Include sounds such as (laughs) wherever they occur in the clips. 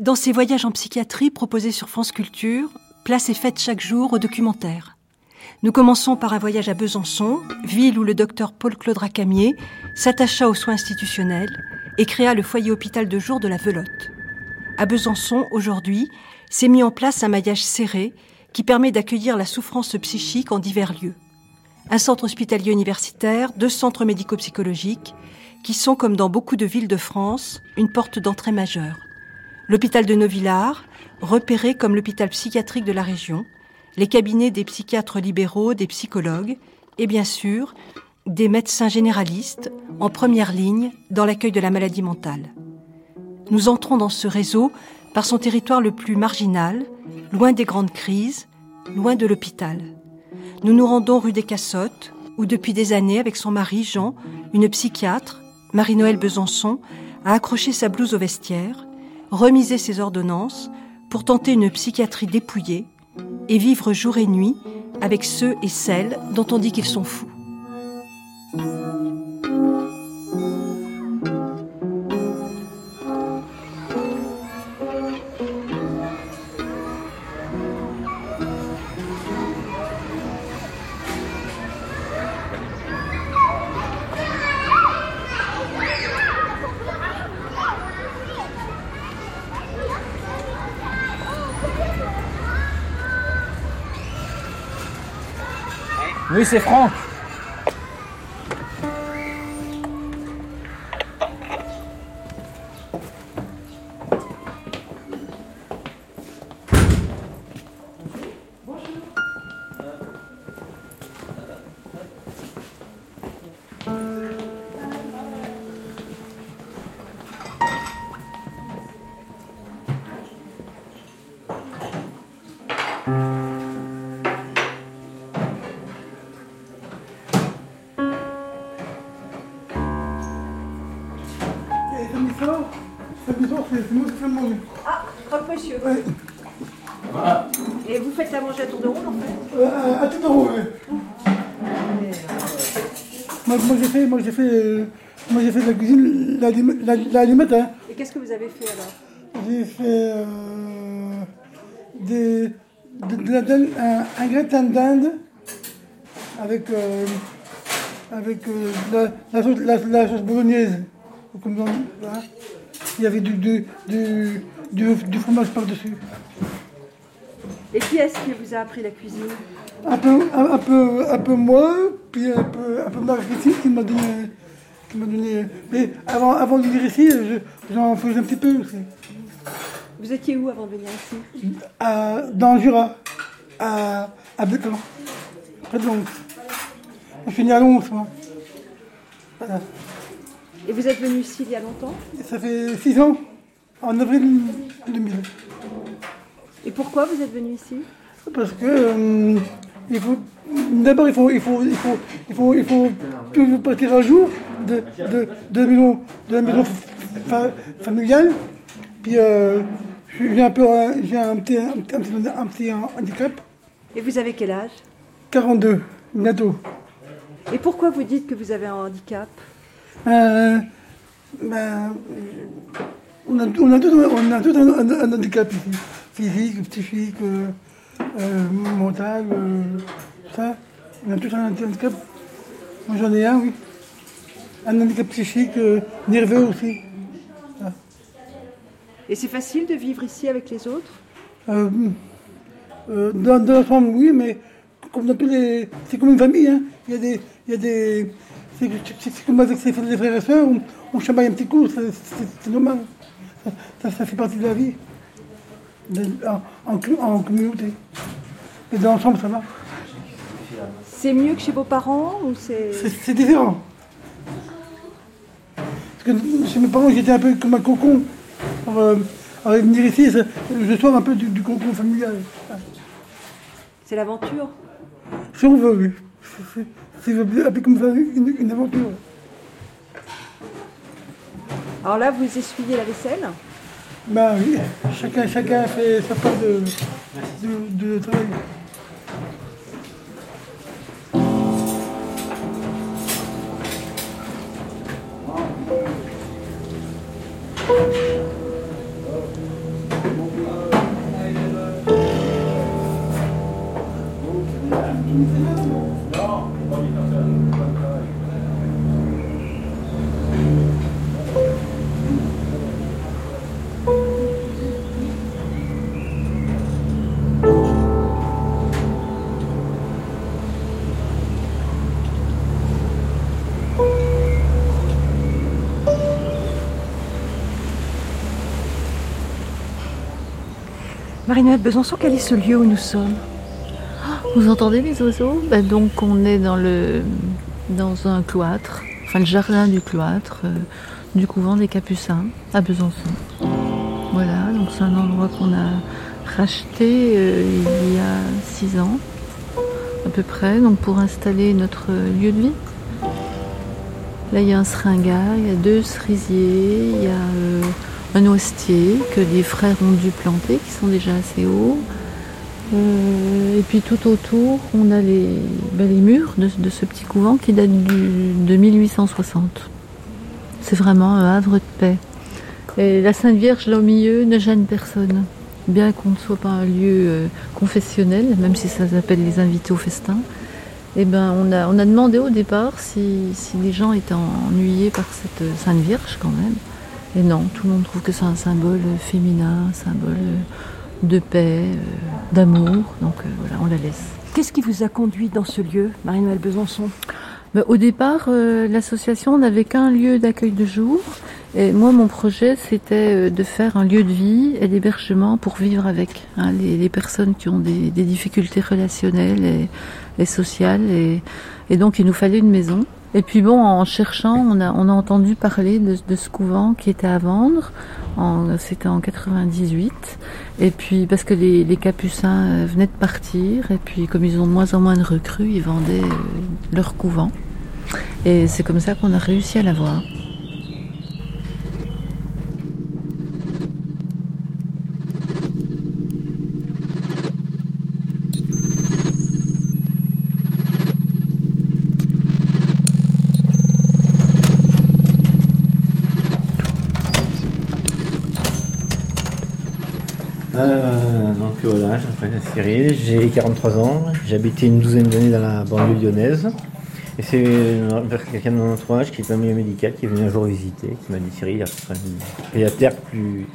Dans ces voyages en psychiatrie proposés sur France Culture, place est faite chaque jour au documentaire. Nous commençons par un voyage à Besançon, ville où le docteur Paul-Claude Racamier s'attacha aux soins institutionnels et créa le foyer hôpital de jour de la Velotte. À Besançon, aujourd'hui, s'est mis en place un maillage serré qui permet d'accueillir la souffrance psychique en divers lieux. Un centre hospitalier universitaire, deux centres médico-psychologiques, qui sont, comme dans beaucoup de villes de France, une porte d'entrée majeure. L'hôpital de Novillard, repéré comme l'hôpital psychiatrique de la région, les cabinets des psychiatres libéraux, des psychologues, et bien sûr, des médecins généralistes en première ligne dans l'accueil de la maladie mentale. Nous entrons dans ce réseau par son territoire le plus marginal, loin des grandes crises, loin de l'hôpital. Nous nous rendons rue des Cassottes, où depuis des années, avec son mari Jean, une psychiatre, Marie-Noël Besançon, a accroché sa blouse au vestiaire, remisé ses ordonnances pour tenter une psychiatrie dépouillée et vivre jour et nuit avec ceux et celles dont on dit qu'ils sont fous. Oui, c'est Franck. Hein. Et qu'est-ce que vous avez fait alors? J'ai fait euh, des, de, de un, un gratin de dinde avec, euh, avec euh, la, la, sauce, la, la sauce bolognaise. Comme dans, voilà. Il y avait du, du, du, fromage par-dessus. Et qui est-ce qui vous a appris la cuisine? Un peu, un, un peu, un peu moi, puis un peu, un peu qui m'a donné, qui m'a donné. Mais avant, avant de venir ici, je- j'en faisais un petit peu aussi. Vous étiez où avant de venir ici? Dans le Jura, à, à près de Lons. Je suis né à Lons, moi. Voilà. Et vous êtes venu ici il y a longtemps? Ça fait 6 ans, en avril 2000. Et pourquoi vous êtes venu ici? Parce que euh, il faut d'abord il faut il faut il faut il faut il faut toujours partir à jour de de, de la maison de la maison fa- familiale. Puis euh, j'ai un peu un- j'ai un petit un, petit- un petit un petit handicap. Et vous avez quel âge? 42 bientôt. Et pourquoi vous dites que vous avez un handicap? Euh, ben, on a, on a tous, on a tous un, un- un handicap ici. Physique, psychique, euh, euh, mental, euh, ça. On a tous un handicap. Moi j'en ai un, oui. Un handicap psychique, euh, nerveux aussi. Et c'est facile de vivre ici avec les autres? Euh, dans, dans l'ensemble, oui, mais comme dans tous les. C'est comme une famille, hein. Il y a des. Il y a des c'est, comme avec ses frères et sœurs, on, on chamaille un petit coup, c'est, normal. Ça, ça, ça fait partie de la vie. En, en, communauté. Et dans l'ensemble, ça va. C'est mieux que chez vos parents ou c'est... C'est, différent. Parce que chez mes parents, j'étais un peu comme un cocon. Alors, euh, venir ici, je sors un peu du, du cocon familial. C'est l'aventure Si on veut, oui. C'est- C'est un peu comme ça, une, une aventure. Alors là, vous essuyez la vaisselle ben oui, chacun, chacun fait sa part de, de, de travail. Non, Marinette Besançon, quel est ce lieu où nous sommes? Vous entendez les oiseaux? Ben Donc on est dans, le, dans un cloître, enfin le jardin du cloître, euh, du couvent des Capucins à Besançon. Voilà, donc c'est un endroit qu'on a racheté euh, il y a six ans à peu près, donc pour installer notre lieu de vie. Là il y a un seringa, il y a deux cerisiers, il y a euh, un noisetier que des frères ont dû planter, qui sont déjà assez hauts. Euh, et puis tout autour, on a les, ben, murs de, ce petit couvent qui date de 1860. C'est vraiment un havre de paix. Et la Sainte Vierge là au milieu ne gêne personne. Bien qu'on ne soit pas un lieu euh, confessionnel, même si ça s'appelle les invités au festin, eh ben, on, a, on a demandé au départ si, si les gens étaient ennuyés par cette Sainte Vierge quand même. Et non, tout le monde trouve que c'est un symbole féminin, un symbole de paix, euh, d'amour. Donc euh, voilà, on la laisse. Qu'est-ce qui vous a conduit dans ce lieu, Marie-Noël Besançon? Ben, Au départ, euh, l'association n'avait qu'un lieu d'accueil de jour. Et moi, mon projet, c'était de faire un lieu de vie et d'hébergement pour vivre avec hein, les, les, personnes qui ont des, des difficultés relationnelles et, et sociales. Et, et donc, il nous fallait une maison. Et puis bon, en cherchant, on a, on a entendu parler de, ce couvent qui était à vendre. C'était en 98. Et puis parce que les, les, capucins venaient de partir, et puis comme ils ont de moins en moins de recrues, ils vendaient leur couvent. Et c'est comme ça qu'on a réussi à l'avoir. Euh, donc voilà, je m'appelle Cyril, j'ai 43 ans, j'ai habité une douzaine d'années dans la banlieue lyonnaise. Et c'est quelqu'un de mon entourage qui est un milieu médical qui est venu un jour visiter, qui m'a dit Cyril, il y a un pied-à-terre plus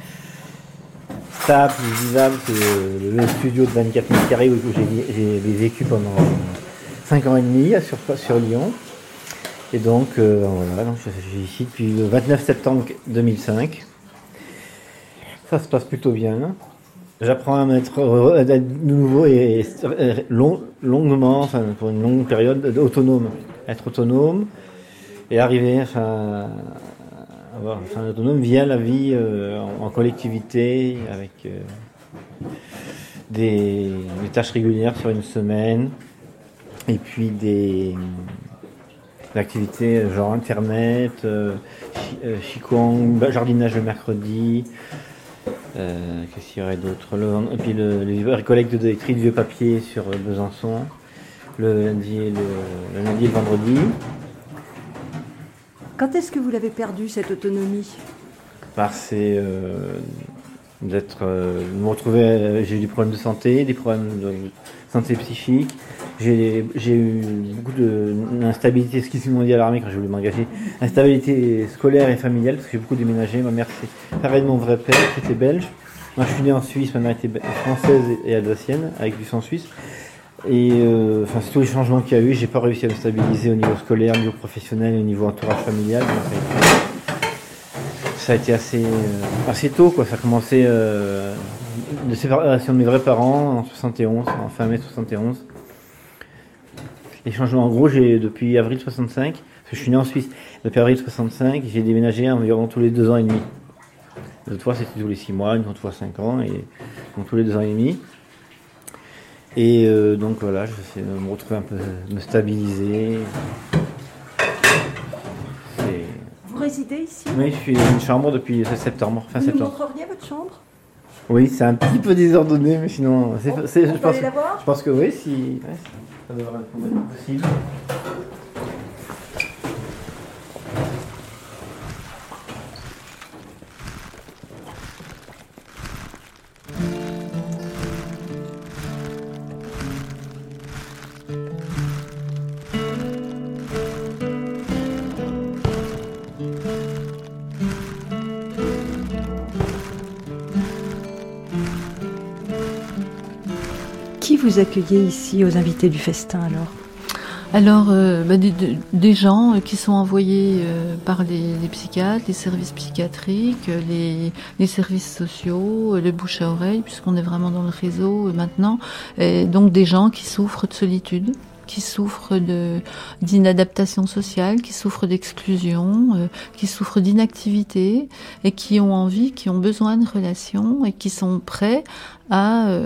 stable, plus vivable que le, le studio de 24 mètres carrés où j'ai vécu pendant 5 ans et demi sur, sur Lyon. Et donc, euh, voilà, donc je suis ici depuis le 29 septembre 2005. Ça se passe plutôt bien. J'apprends à m'être de nouveau et, et long, longuement, enfin, pour une longue période, autonome. Être autonome et arriver enfin, à avoir enfin, autonome via la vie euh, en, collectivité avec euh, des, tâches régulières sur une semaine et puis des, activités genre internet, euh, Qigong, jardinage le mercredi, euh, Qu'est-ce qu'il y aurait d'autre Et puis le, collecte de de vieux papier sur Besançon, le lundi et le, le, lundi et le vendredi. Quand est-ce que vous l'avez perdu cette autonomie? Par c'est euh, d'être, euh, me retrouver, j'ai eu des problèmes de santé, des problèmes de santé psychique. J'ai eu beaucoup d'instabilité, ce qui s'est dit à l'armée quand j'ai voulu m'engager, instabilité scolaire et familiale, parce que j'ai beaucoup déménagé. Ma mère, c'est pareil de mon vrai père, qui était belge. Moi, je suis né en Suisse, ma mère était française et alsacienne, avec du sang suisse. Et euh, enfin, c'est tous les changements qu'il y a eu. J'ai pas réussi à me stabiliser au niveau scolaire, au niveau professionnel, au niveau entourage familial. Ça a été assez, euh, assez tôt, quoi. Ça a commencé euh, de séparation de mes vrais parents en 71, en fin mai 71. Les changements, en gros, j'ai depuis avril 65, parce que je suis né en Suisse, depuis avril 65, j'ai déménagé environ tous les deux ans et demi. L'autre fois, c'était tous les six mois, une autre fois cinq ans, et donc tous les deux ans et demi. Et euh, donc voilà, j'essaie de me retrouver un peu, me stabiliser. Vous résidez ici? Oui, je suis dans une chambre depuis septembre, fin Vous septembre. Vous montreriez votre chambre? Oui, c'est un petit peu désordonné, mais sinon, c'est, on je, pense, aller la voir? je pense que oui, si, ouais, ça devrait être possible. Vous accueillez ici aux invités du festin alors alors, euh, bah, des, gens euh, qui sont envoyés euh, par les, psychiatres, les services psychiatriques, les, les services sociaux, le bouche à oreille, puisqu'on est vraiment dans le réseau maintenant. Et donc des gens qui souffrent de solitude, qui souffrent d'inadaptation sociale, qui souffrent d'exclusion, qui souffrent d'inactivité et qui ont envie, qui ont besoin de relations et qui sont prêts à,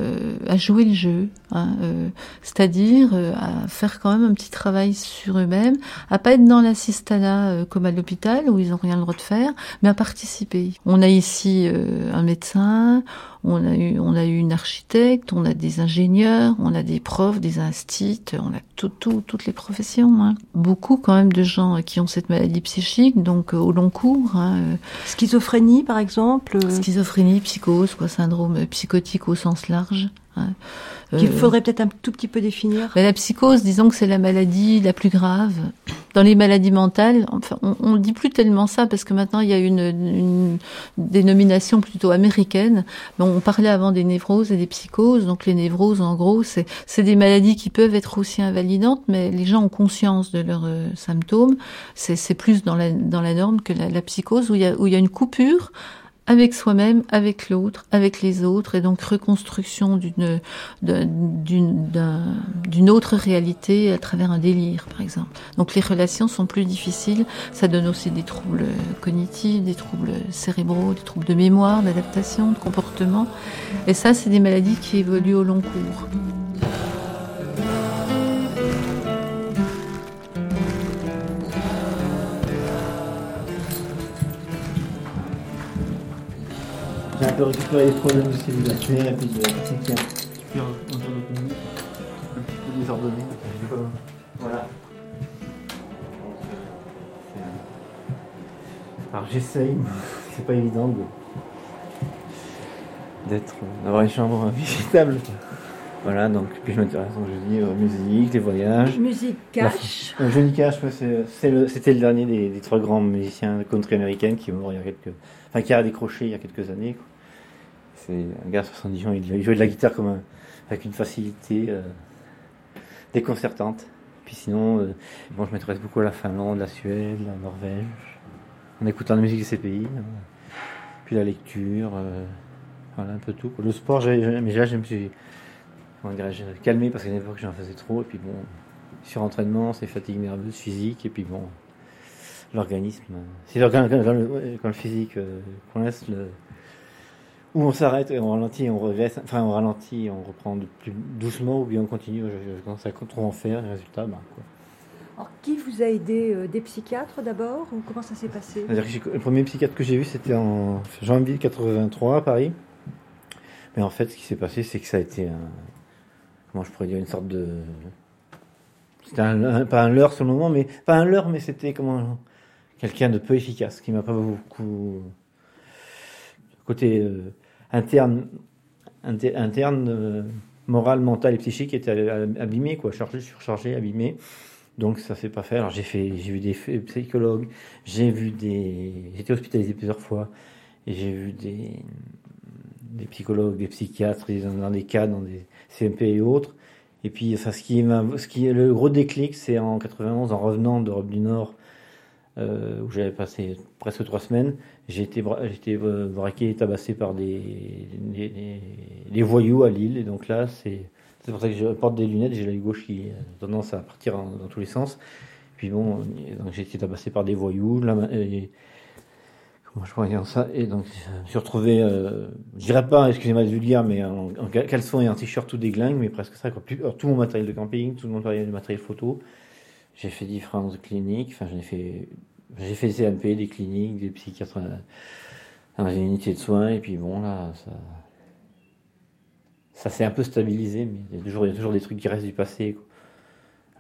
à jouer le jeu, hein, euh, c'est-à-dire à faire quand même un petit travail sur eux-mêmes, à pas être dans l'assistanat comme à l'hôpital où ils ont rien le droit de faire, mais à participer. On a ici un médecin, on a eu, on a eu une architecte, on a des ingénieurs, on a des profs, des instituts, on a tout, tout, toutes les professions. Hein. Beaucoup quand même de gens qui ont cette maladie psychique, donc euh, au long cours. Hein, euh. Schizophrénie par exemple. Euh. Schizophrénie, psychose, quoi, syndrome psychotique au sens large. Hein. Qu'il faudrait peut-être un tout petit peu définir. Mais la psychose, disons que c'est la maladie la plus grave. Dans les maladies mentales, enfin, on ne dit plus tellement ça parce que maintenant il y a une, une dénomination plutôt américaine. Mais on parlait avant des névroses et des psychoses. Donc les névroses, en gros, c'est des maladies qui peuvent être aussi invalidantes, mais les gens ont conscience de leurs euh, symptômes. C'est plus dans la, dans la norme que la, la psychose où il y a, où il y a une coupure avec soi-même, avec l'autre, avec les autres, et donc reconstruction d'une d'une autre réalité à travers un délire, par exemple. Donc les relations sont plus difficiles, ça donne aussi des troubles cognitifs, des troubles cérébraux, des troubles de mémoire, d'adaptation, de comportement, et ça, c'est des maladies qui évoluent au long cours. J'ai un peu récupéré les problèmes de cellulaire et puis de personne qui a un petit peu un peu désordonné. Voilà. Alors j'essaye, (laughs) c'est pas évident de d'être d'avoir une chambre (laughs) visitable. Voilà, donc puis je m'intéresse, comme je dis, aux musiques, les voyages. Musique cash. La, Johnny Cash, c'était le, dernier des, trois grands musiciens country américains qui, il y a quelques, enfin, qui a décroché il y a quelques années. C'est un gars de 70 ans, il jouait de la guitare comme avec une facilité euh, déconcertante. Puis sinon, euh, bon, je m'intéresse beaucoup à la Finlande, la Suède, la Norvège, en écoutant la musique de ces pays. Hein. Puis la lecture, euh, voilà, un peu tout. Le sport, mais là, je me suis calmé parce qu'à une époque, j'en faisais trop. Et puis bon, sur entraînement, c'est fatigue nerveuse, physique. Et puis bon, l'organisme, c'est quand, le physique coince, le, où on s'arrête et on ralentit, on regresse, enfin on ralentit, on reprend de plus doucement ou bien on continue. Je, commence à trop en faire, les résultats, bah, quoi. Alors, qui vous a aidé euh, Des psychiatres d'abord Ou comment ça s'est passé? Le premier psychiatre que j'ai vu, c'était en janvier 83 à Paris. Mais en fait, ce qui s'est passé, c'est que ça a été un. Comment je pourrais dire Une sorte de. C'était un, pas un leurre sur le moment, mais. Pas un leurre, mais c'était comment. Quelqu'un de peu efficace, qui m'a pas beaucoup. Côté. Euh, interne, interne euh, morale, mentale et psychique était abîmée, quoi, chargé, surchargé, abîmé. Donc ça fait pas faire. Alors j'ai fait, j'ai vu des psychologues, j'ai vu des, j'étais hospitalisé plusieurs fois et j'ai vu des, psychologues, des psychiatres dans des cas, dans des CMP et autres. Et puis, enfin, ce qui ce qui le gros déclic, c'est en 91, en revenant d'Europe du Nord, euh, où j'avais passé presque trois semaines. J'ai été, été euh, braqué et tabassé par des, des, voyous à Lille. Et donc là, c'est pour ça que je porte des lunettes. J'ai l'œil gauche qui a tendance à partir dans tous les sens. Puis bon, j'ai été tabassé par des voyous. Là, comment je pourrais dire ça? Et donc, je me suis retrouvé, euh, je dirais pas, excusez-moi de vous dire, mais en, caleçon et en t-shirt tout déglingue, mais presque ça. Quoi. tout mon matériel de camping, tout mon matériel, matériel photo. J'ai fait différentes cliniques, enfin j'en ai fait, j'ai fait CMP, des cliniques, des psychiatres dans une unité de soins, et puis bon là, ça, ça s'est un peu stabilisé, mais il y, a toujours, il y a toujours des trucs qui restent du passé.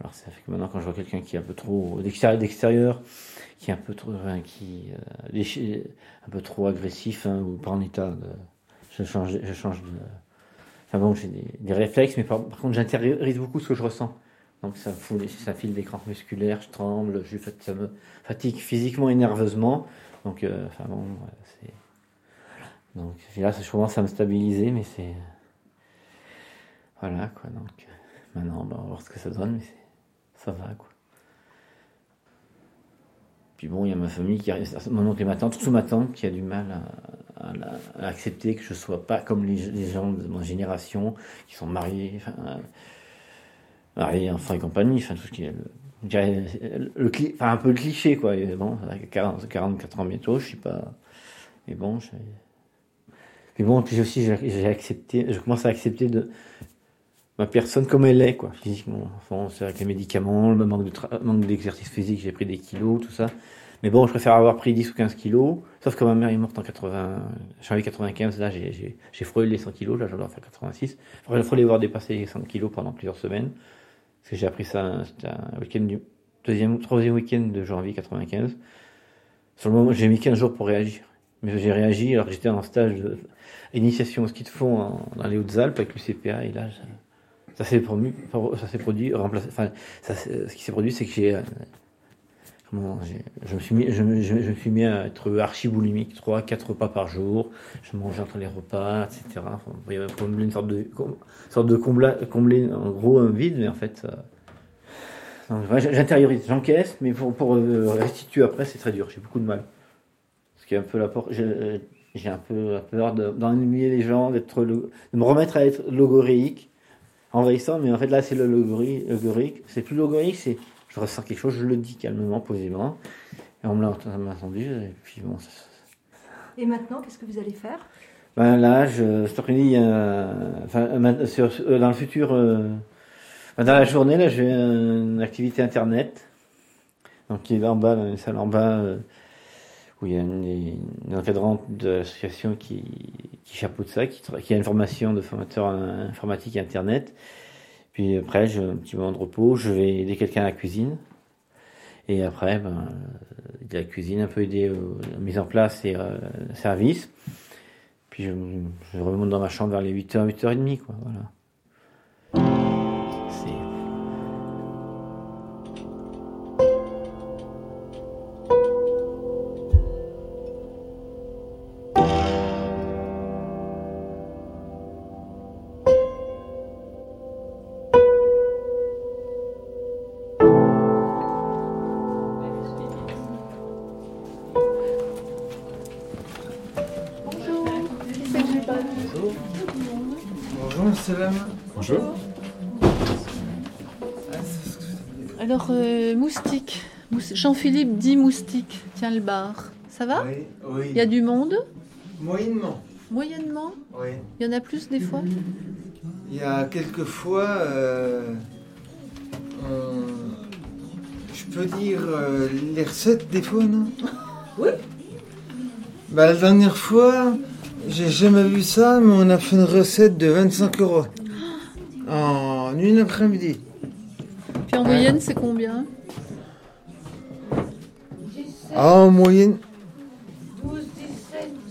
Alors ça fait que maintenant quand je vois quelqu'un qui est un peu trop d'extérieur, qui est un peu trop, qui, euh, un peu trop agressif hein, ou pas en état de, je change, je change de, enfin bon j'ai des, réflexes, mais par, par contre j'intériorise beaucoup ce que je ressens. Donc ça, ça file des crampes musculaires, je tremble, je, ça me fatigue physiquement et nerveusement. Donc, euh, là, je commence à me stabiliser, mais c'est. Voilà, quoi. Donc, maintenant, on va voir ce que ça donne, mais ça va, quoi. Puis bon, il y a ma famille, qui mon oncle et ma tante, surtout ma tante, qui a du mal à, accepter que je sois pas comme les, gens de ma génération, qui sont mariés, mariés, enfants et compagnie, enfin, tout ce qui est le, dirais, enfin, un peu le cliché, quoi. Et bon, avec 40, 44 ans bientôt, je suis pas, mais bon, je, puis bon, puis aussi, j'ai accepté, je commence à accepter de ma personne comme elle est, quoi, physiquement. Enfin, c'est avec les médicaments, le manque de manque d'exercice physique, j'ai pris des kilos, tout ça. Mais bon, je préfère avoir pris 10 ou 15 kilos, sauf que ma mère est morte en 80, janvier 95, là, j'ai- frôlé les 100 kilos, là, je dois faire 86. Il faut les voir dépasser les 100 kilos pendant plusieurs semaines. Parce que j'ai appris ça, c'était un week-end du, deuxième, troisième week-end de janvier 95. Sur le moment, j'ai mis 15 jours pour réagir. Mais j'ai réagi alors que j'étais en stage de initiation au ski de fond dans les Hautes-Alpes avec l'UCPA et là, ça, s'est produit, remplacé, enfin, ça, ce qui s'est produit, c'est que j'ai, je me suis mis, je me, suis mis à être archi boulimique, 3, 4 repas par jour, je mangeais entre les repas, etc. Il y avait une sorte de, com- sorte de combla, combler, en gros, un vide, mais en fait, euh, j'intériorise, j'encaisse, mais pour, euh, restituer après, c'est très dur, j'ai beaucoup de mal. Ce qui est un peu la. J'ai un peu peur de- d'ennuyer les gens, de me remettre à être logoréique, envahissant, mais en fait là c'est le logori- logorique. C'est plus logorique, c'est je ressens quelque chose, je le dis calmement, posément. Et on me l'a entendu, et puis bon. Et maintenant, qu'est-ce que vous allez faire? Ben là, je, cet après-midi, a- enfin, euh, dans le futur, euh, dans la journée, là, j'ai une activité internet. Donc, qui est là en bas, dans une salle en bas, euh, où il y a une, une encadrante de l'association qui, qui chapeaute ça, qui, qui a une formation de formateur en informatique et internet. Puis après, j'ai un petit moment de repos, je vais aider quelqu'un à la cuisine. Et après, ben, euh, la cuisine, un peu aider à la mise en place et euh, service. Puis je, je remonte dans ma chambre vers les 8h, 8h30, quoi, voilà. Jean-Philippe dit moustique. Tiens le bar. Ça va Oui, oui. Il y a du monde Moyennement. Moyennement Oui. Il y en a plus des fois Il y a quelques fois, euh, on- je peux dire euh, les recettes des fois, non? Oui. Bah, la dernière fois, j'ai jamais vu ça, mais on a fait une recette de 25 euros en une après-midi. Puis en moyenne, c'est combien? Ah, en moyenne.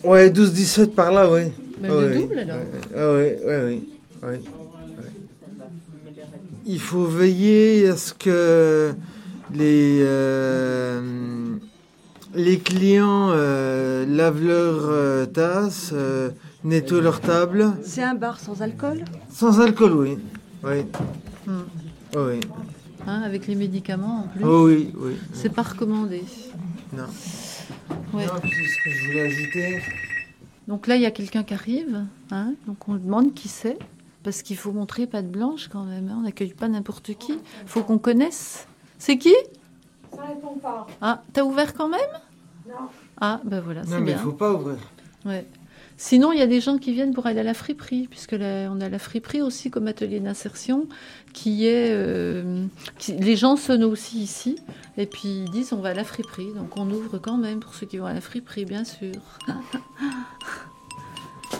Ouais, 12-17 par là, oui. Ah le oui. double alors. Ah oui, oui, oui, oui. Il faut veiller à ce que les, euh, les clients euh, lavent leurs euh, tasses, euh, nettoient leur table. C'est un bar sans alcool? Sans alcool, oui. Oui. Hmm. Oh, oui. Hein, avec les médicaments en plus. Oh, oui, oui. C'est pas recommandé. Non. Ouais. Non, puis ce que je voulais ajouter. Donc là, il y a quelqu'un qui arrive. Hein, donc on demande qui c'est. Parce qu'il faut montrer patte blanche quand même. hein, On n'accueille pas n'importe qui. Il faut qu'on connaisse. C'est qui? Ça répond pas. Ah, t'as ouvert quand même? Non. Ah, ben voilà, c'est Non, mais il bien. faut pas ouvrir. Ouais. Sinon, il y a des gens qui viennent pour aller à la friperie, puisque la- on a la friperie aussi comme atelier d'insertion, qui est... euh, qui- les gens sonnent aussi ici, et puis ils disent on va à la friperie. Donc on ouvre quand même pour ceux qui vont à la friperie, bien sûr. (laughs)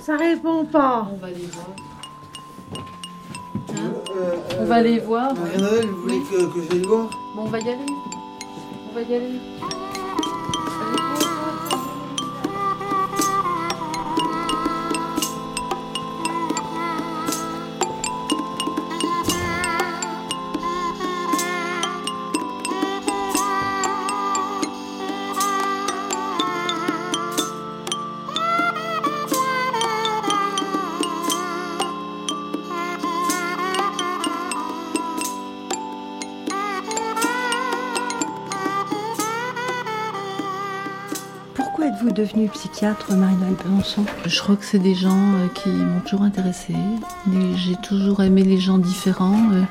Ça répond pas. On va les voir. Euh, On va aller voir. Marie-Noël, vous voulez que, que j'aille voir? Bon, on va y aller. On va y aller. Devenue psychiatre, Marie-Noël Besançon Je crois que c'est des gens euh, qui m'ont toujours intéressée. J'ai toujours aimé les gens différents. euh,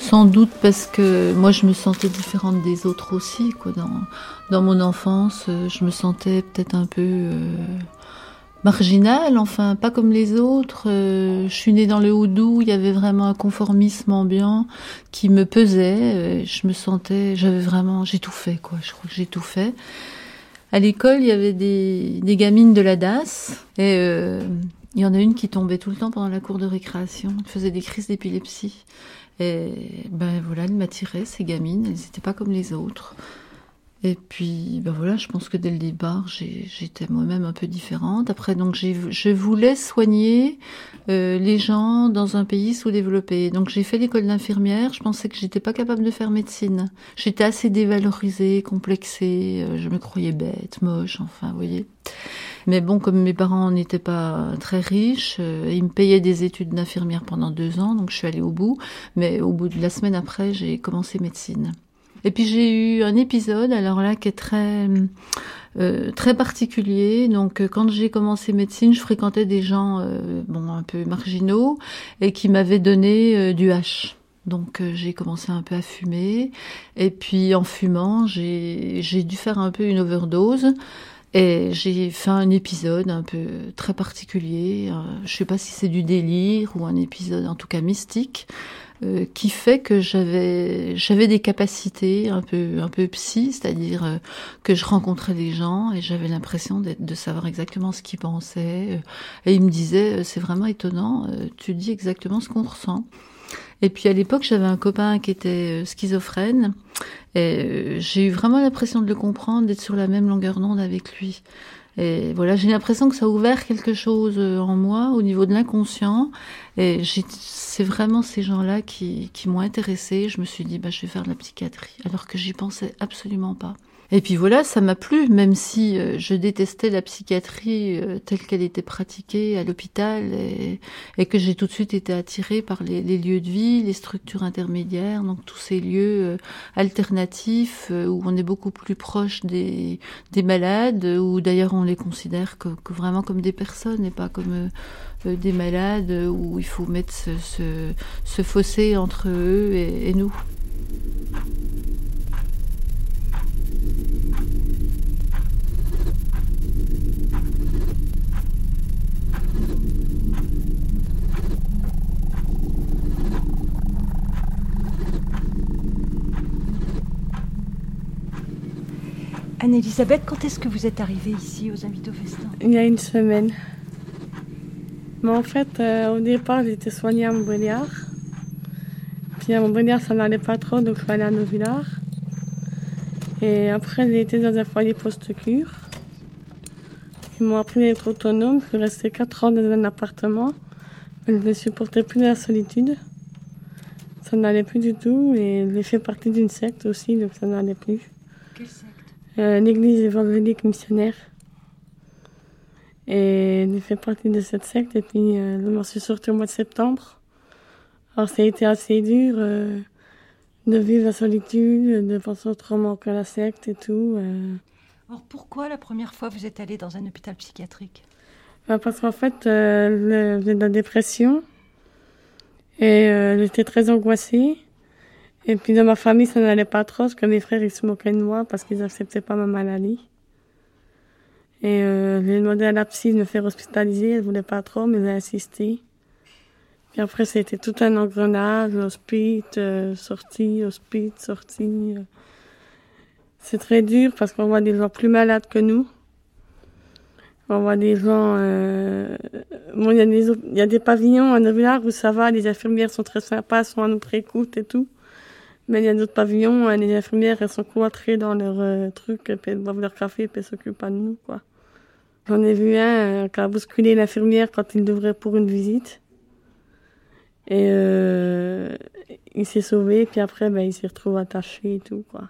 Sans doute parce que moi je me sentais différente des autres aussi. Dans, dans mon enfance, euh, je me sentais peut-être un peu marginale, enfin pas comme les autres. Je suis née dans le Houdou, il y avait vraiment un conformisme ambiant qui me pesait. Je me sentais, j'avais vraiment, j'ai tout fait quoi. Je crois que j'ai. À l'école, il y avait des, gamines de la DAS et euh, il y en a une qui tombait tout le temps pendant la cour de récréation. Elle faisait des crises d'épilepsie. Et ben voilà, elle m'attirait, ces gamines. Elles n'étaient pas comme les autres. Et puis, ben voilà, je pense que dès le départ, j'étais moi-même un peu différente. Après, donc, je voulais soigner euh, les gens dans un pays sous-développé. Donc, j'ai fait l'école d'infirmière. Je pensais que j'étais pas capable de faire médecine. J'étais assez dévalorisée, complexée. euh, je me croyais bête, moche, enfin, vous voyez. Mais bon, comme mes parents n'étaient pas très riches, euh, ils me payaient des études d'infirmière pendant deux ans, donc je suis allée au bout. Mais au bout de la semaine après, j'ai commencé médecine. Et puis j'ai eu un épisode, alors là, qui est très euh, très particulier. Donc euh, quand j'ai commencé médecine, je fréquentais des gens euh, bon un peu marginaux et qui m'avaient donné du H. Donc j'ai commencé un peu à fumer et puis en fumant, j'ai dû faire un peu une overdose. Et j'ai fait un épisode un peu très particulier. je sais pas si c'est du délire ou un épisode en tout cas mystique euh, qui fait que j'avais j'avais des capacités un peu un peu psy, c'est-à-dire euh, que je rencontrais des gens et j'avais l'impression de savoir exactement ce qu'ils pensaient. euh, et ils me disaient c'est vraiment étonnant, tu dis exactement ce qu'on ressent. Et puis à l'époque, j'avais un copain qui était schizophrène et j'ai eu vraiment l'impression de le comprendre, d'être sur la même longueur d'onde avec lui. Et voilà, j'ai l'impression que ça a ouvert quelque chose euh, en moi au niveau de l'inconscient. Et c'est vraiment ces gens-là qui, qui m'ont intéressée. Je me suis dit, bah, je vais faire de la psychiatrie, alors que j'y pensais absolument pas. Et puis voilà, ça m'a plu, même si euh, je détestais la psychiatrie euh, telle qu'elle était pratiquée à l'hôpital et, que j'ai tout de suite été attirée par les, lieux de vie, les structures intermédiaires, donc tous ces lieux euh, alternatifs où on est beaucoup plus proche des, des malades, où d'ailleurs on les considère vraiment comme des personnes et pas comme des malades, où il faut mettre ce, fossé entre eux et nous. Anne-Elisabeth, quand est-ce que vous êtes arrivée ici aux Invités au Festin? Il y a une semaine. Mais en fait, euh, au départ, j'étais soignée à Montbéliard. Puis à Montbéliard, ça n'allait pas trop, donc je suis allée à Novillard. Et après, j'ai été dans un foyer post-cure. Ils m'ont appris à être autonome. Je suis restée 4 ans dans un appartement. Je ne supportais plus la solitude. Ça n'allait plus du tout. Et j'ai fait partie d'une secte aussi, donc ça n'allait plus. Secte Euh, L'église évangélique missionnaire. Et j'ai fait partie de cette secte et puis euh, je m'en suis sortie au mois de septembre. Alors ça a été assez dur euh, de vivre la solitude, de penser autrement que la secte et tout. euh. Alors pourquoi la première fois vous êtes allée dans un hôpital psychiatrique? Bah, parce qu'en fait, j'ai de la dépression et j'étais très angoissée. Et puis dans ma famille, ça n'allait pas trop parce que mes frères, ils se moquaient de moi parce qu'ils n'acceptaient pas ma maladie. Et euh, j'ai demandé à la psy de me faire hospitaliser, elle voulait pas trop, mais j'ai insisté. Puis après, c'était tout un engrenage, hospice, euh, sortie, hospice, sortie. euh. C'est très dur parce qu'on voit des gens plus malades que nous. On voit des gens. euh, Bon, il y, a des y a des pavillons à Novillard où ça va, les infirmières sont très sympas, sont à notre écoute et tout. Mais il y a d'autres pavillons, hein, les infirmières, elles sont cloîtrées dans leur euh, truc, et puis boivent leur café, puis elles s'occupent pas de nous, quoi. J'en ai vu un euh, qui a bousculé l'infirmière quand il devrait pour une visite. Et euh, il s'est sauvé, puis après, ben, il s'est retrouvé attaché et tout, quoi.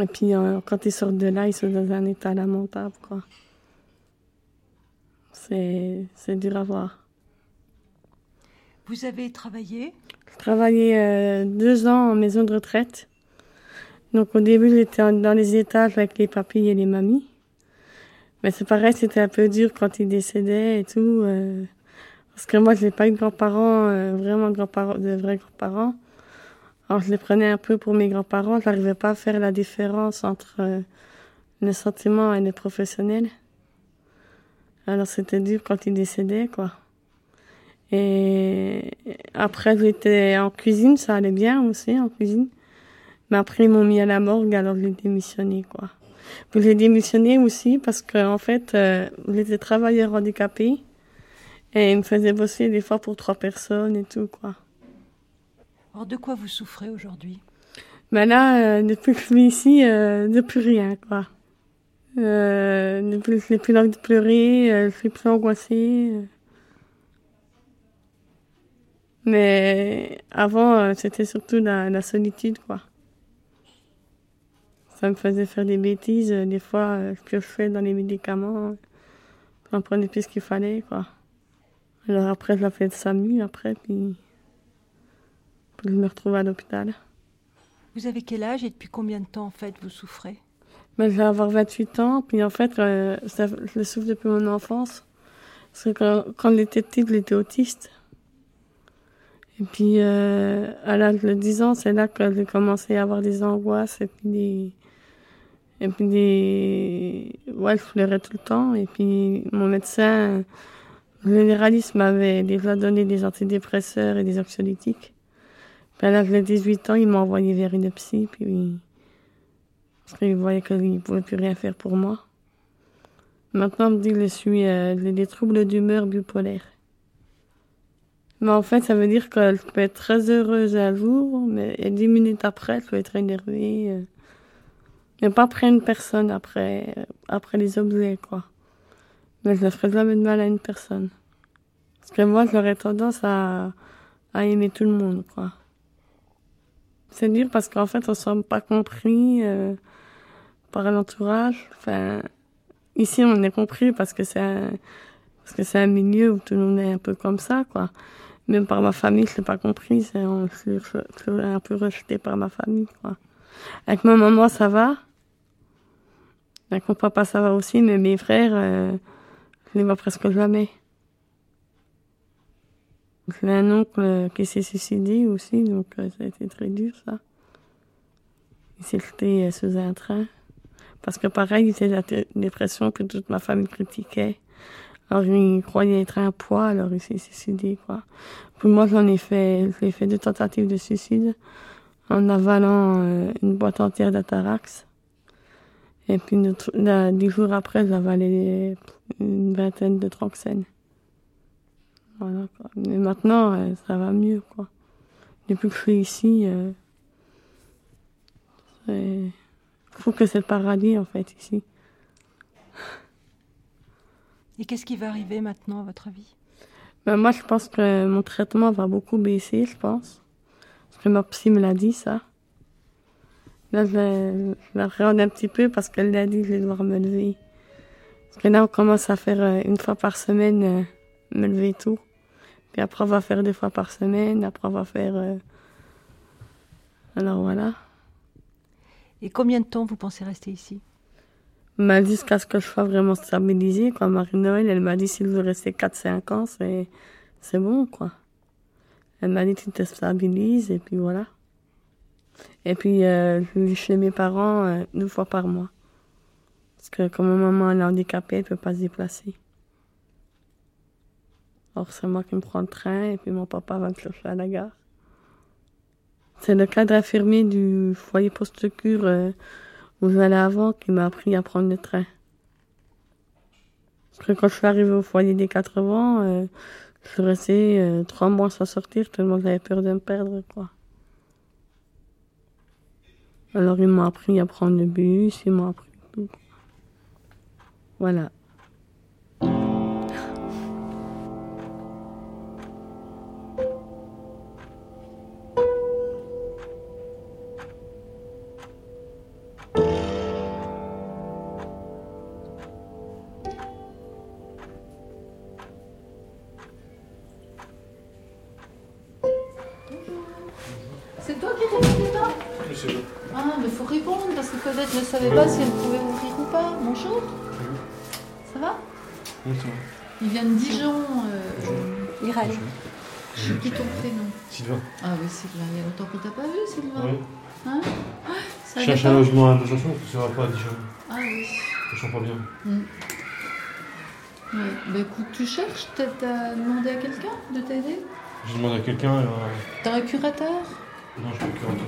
Et puis, euh, quand ils sortent de là, ils sont dans un état lamentable, quoi. C'est dur à voir. Vous avez travaillé? J'ai travaillé euh, deux ans en maison de retraite. Donc au début, j'étais dans les étages avec les papilles et les mamies. Mais c'est pareil, c'était un peu dur quand il décédait et tout. euh, parce que moi, je n'ai pas eu de grands-parents, euh, vraiment grands-parents, de vrais grands-parents. Alors, je les prenais un peu pour mes grands-parents. Je n'arrivais pas à faire la différence entre euh, le sentiment et le professionnel. Alors, c'était dur quand il décédait, quoi. Et après, j'étais en cuisine, ça allait bien aussi, en cuisine. Mais après, ils m'ont mis à la morgue, alors j'ai démissionné, quoi. J'ai démissionné aussi parce qu'en en fait, euh, j'étais travailleur handicapé et ils me faisaient bosser des fois pour trois personnes et tout, quoi. Alors de quoi vous souffrez aujourd'hui? Mais là, euh, depuis que je suis ici, euh, de plus rien, quoi. Euh, depuis, je n'ai plus envie de pleurer, euh, je suis plus angoissée. Mais avant, euh, c'était surtout la, la solitude, quoi. Ça me faisait faire des bêtises, euh, des fois, euh, que je fais dans les médicaments. J'en prenais plus ce qu'il fallait, quoi. Alors après, je de SAMU, après, puis, puis je me retrouve à l'hôpital. Vous avez quel âge et depuis combien de temps en fait vous souffrez? Ben, je vais avoir 28 ans, puis en fait, euh, ça, je le souffre depuis mon enfance. Parce que quand, quand j'étais petite, j'étais autiste. Et puis, euh, à l'âge de 10 ans, c'est là que j'ai commencé à avoir des angoisses et puis des. Et puis des. Ouais, je pleurais tout le temps. Et puis, mon médecin, le généraliste, m'avait déjà donné des antidépresseurs et des anxiolytiques. Puis à l'âge de 18 ans, il m'a envoyé vers une psy, puis. Parce qu'il voyait qu'il ne pouvait plus rien faire pour moi. Maintenant, on me dit que je suis euh, des troubles d'humeur bipolaires. Mais en fait, ça veut dire que je peux être très heureuse un jour, mais dix minutes après, je peux être énervée. euh. Mais pas après une personne, après, euh, après les objets, quoi. Mais je ne ferai jamais de mal à une personne. Parce que moi, j'aurais tendance à, à aimer tout le monde, quoi. C'est dur parce qu'en fait, on ne se pas compris euh, par l'entourage. Enfin, ici, on est compris parce que c'est parce que c'est un milieu où tout le monde est un peu comme ça, quoi. Même par ma famille, je l'ai pas compris. Je, suis- un peu rejeté par ma famille, quoi. Avec ma maman, ça va. Avec mon papa, ça va aussi, mais mes frères, euh, je les vois presque jamais. J'ai un oncle euh, qui s'est suicidé aussi, donc euh, ça a été très dur, ça. Il s'est jeté sous un train. Parce que pareil, il était la dépression que toute ma famille critiquait. Alors, il croyait être un poids, alors il s'est suicidé, quoi. Puis moi, j'en ai fait, j'ai fait deux tentatives de suicide en avalant euh, une boîte entière d'Atarax. Et puis, dix jours après, j'ai avalé une vingtaine de Troxène. Voilà, quoi. Mais maintenant, euh, ça va mieux, quoi. Depuis que je suis ici, euh, je trouve que c'est le paradis, en fait, ici. Et qu'est-ce qui va arriver maintenant à votre avis? Ben, moi, je pense que mon traitement va beaucoup baisser, je pense. Parce que ma psy me l'a dit, ça. Là, je vais, je regarder un petit peu parce qu'elle l'a dit, je vais devoir me lever. Parce que là, on commence à faire euh, une fois par semaine, euh, me lever tôt. Puis après, on va faire deux fois par semaine. Après, on va faire... euh, Alors, voilà. Et combien de temps vous pensez rester ici? M'a dit jusqu'à ce que je sois vraiment stabilisée. Quand Marie-Noël, elle m'a dit s'il veut rester 4-5 ans, c'est, c'est bon, quoi. Elle m'a dit tu te stabilises et puis voilà. Et puis, euh, je vis chez mes parents euh, deux fois par mois. Parce que comme ma maman elle est handicapée, elle peut pas se déplacer. Alors c'est moi qui me prends le train et puis mon papa va me chercher à la gare. C'est le cadre infirmier du foyer post-cure euh, où j'allais avant qui m'a appris à prendre le train. Parce que quand je suis arrivée au foyer des 80, euh, je suis restée euh, trois mois sans sortir, tellement j'avais peur de me perdre, quoi. Alors ils m'ont appris à prendre le bus, ils m'ont appris tout. Voilà. C'est toi qui répondais pas Ah, mais faut répondre parce que Codette ne savait pas si elle pouvait ouvrir ou pas. Bonjour. Oui, ça va. Il vient de Dijon. Euh, Irène. je sais plus ton prénom. Sylvain. Ah oui, Sylvain. Il y a longtemps qu'on t'a pas vu, Sylvain. Oui. Hein Ah, ça cherche un logement à Besançon parce que ça va pas à Dijon. Ah oui. Je sens pas bien. Ouais. Bah écoute, tu cherches T'as t'as demandé à quelqu'un de t'aider? J'ai demandé à quelqu'un. euh, T'as un curateur? Non, je suis pas curateur.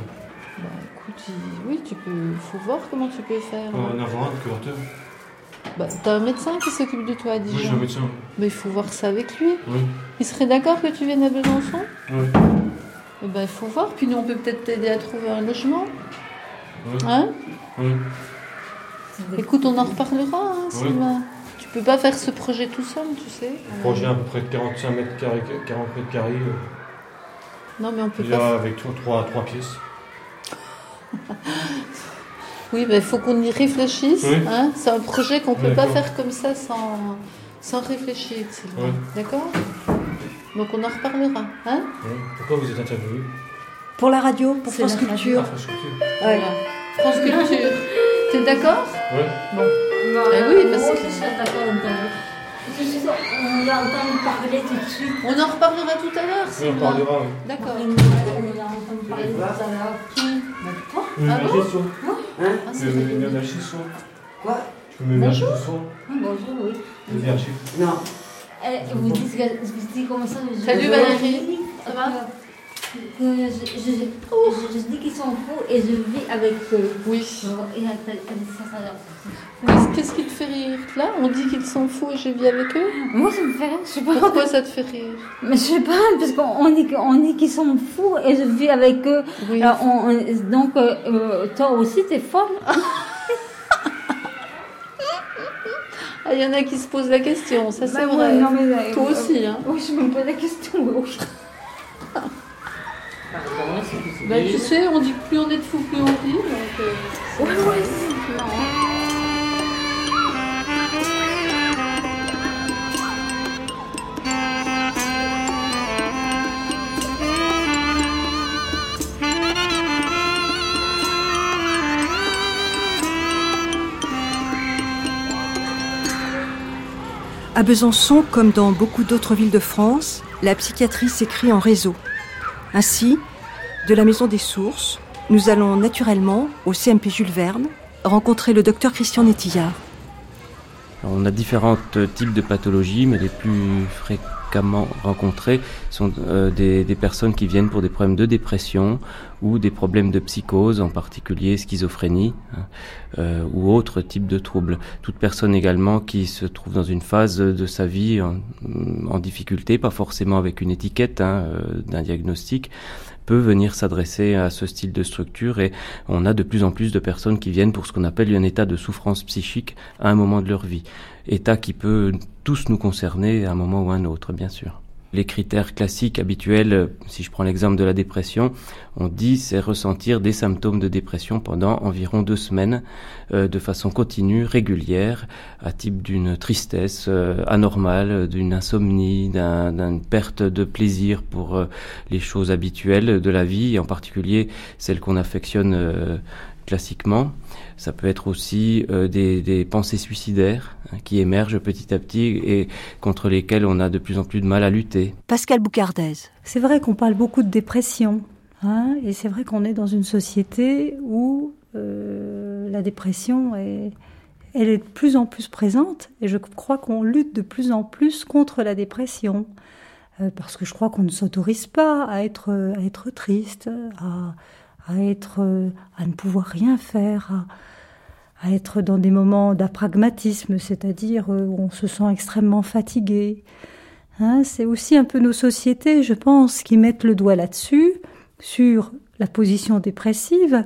Bah écoute, il- oui, tu peux. Faut voir comment tu peux faire. Euh, en avoir un de curateur. Bah, t'as un médecin qui s'occupe de toi à Oui, j'ai un Dijon. médecin. Mais il faut voir ça avec lui. Oui. Il serait d'accord que tu viennes à Besançon? Oui. Eh ben, il faut voir. Puis nous, on peut peut-être t'aider à trouver un logement. Oui. Hein? Oui. Écoute, on en reparlera, hein, Oui. Sylvain. Tu peux pas faire ce projet tout seul, tu sais. Projet à peu près de 45 mètres carrés, 40 mètres carrés. euh, Non, mais on peut déjà pas. avec trois, trois, trois pièces. (laughs) Oui, mais il faut qu'on y réfléchisse. Oui. Hein C'est un projet qu'on Oui, peut pas faire comme ça sans, sans réfléchir, Sylvain. Oui. D'accord? Donc on en reparlera. Hein? Oui. Pourquoi vous êtes interviewé? Pour la radio, pour France la radio. Culture. Ah, France Culture. Ouais. Voilà. France Culture. T'es d'accord? Oui. Eh oui, parce que- on va entendre parler tout de suite. On en reparlera tout à l'heure, Oui, on Sylvain. parlera. Oui. D'accord. On va entendre parler tout à l'heure. Qui? Toi Ah bon? ce soir Ah, c'est ce soir Quoi? Tu peux me lâcher Bonjour. Ah, Bonjour, oui. Le verger. Non. Eh, vous dites, vous dites comme ça. Salut, Valérie. Ça va? Que je, je, je, dis qu'ils sont fous et je vis avec eux. Oui. Qu'est-ce- qui te fait rire Là, on dit qu'ils sont fous et je vis avec eux? Moi, ça me fait rire. Je sais pas. Pourquoi ça te fait rire? Mais je sais pas, parce qu'on on dit, on dit qu'ils sont fous et je vis avec eux. Oui. On- on- donc, euh, euh, toi aussi, t'es folle. Ah, il y en a qui se posent la question, ça c'est Bah, vrai. ouais, non, mais, euh, Toi euh, aussi, hein. Oui, je me pose la question. (laughs) Oui. Bah, tu sais, on dit que plus on est de fous, plus on vit. Donc, euh, À Besançon, comme dans beaucoup d'autres villes de France, la psychiatrie s'écrit en réseau. Ainsi, de la Maison des Sources, nous allons naturellement au CMP Jules Verne rencontrer le docteur Christian Nétillard. Alors, on a différents types de pathologies, mais les plus fréquemment rencontrées sont euh, des, personnes qui viennent pour des problèmes de dépression ou des problèmes de psychose, en particulier schizophrénie hein, euh, ou autres types de troubles. Toute personne également qui se trouve dans une phase de sa vie en, en difficulté, pas forcément avec une étiquette hein, euh, d'un diagnostic, peut venir s'adresser à ce style de structure et on a de plus en plus de personnes qui viennent pour ce qu'on appelle un état de souffrance psychique à un moment de leur vie. État qui peut tous nous concerner à un moment ou à un autre, bien sûr. Les critères classiques habituels, si je prends l'exemple de la dépression, on dit c'est ressentir des symptômes de dépression pendant environ deux semaines euh, de façon continue, régulière, à type d'une tristesse euh, anormale, d'une insomnie, d'un- d'une perte de plaisir pour euh, les choses habituelles de la vie, et en particulier celles qu'on affectionne classiquement. Ça peut être aussi euh, des, pensées suicidaires hein, qui émergent petit à petit et contre lesquelles on a de plus en plus de mal à lutter. Pascal Boucardez. C'est vrai qu'on parle beaucoup de dépression, hein, et c'est vrai qu'on est dans une société où euh, la dépression est, elle est de plus en plus présente, et je crois qu'on lutte de plus en plus contre la dépression, Euh, parce que je crois qu'on ne s'autorise pas à être, à être triste, à, à être, à ne pouvoir rien faire, à, être dans des moments d'apragmatisme, c'est-à-dire euh, où on se sent extrêmement fatigué. Hein, c'est aussi un peu nos sociétés, je pense, qui mettent le doigt là-dessus, sur la position dépressive.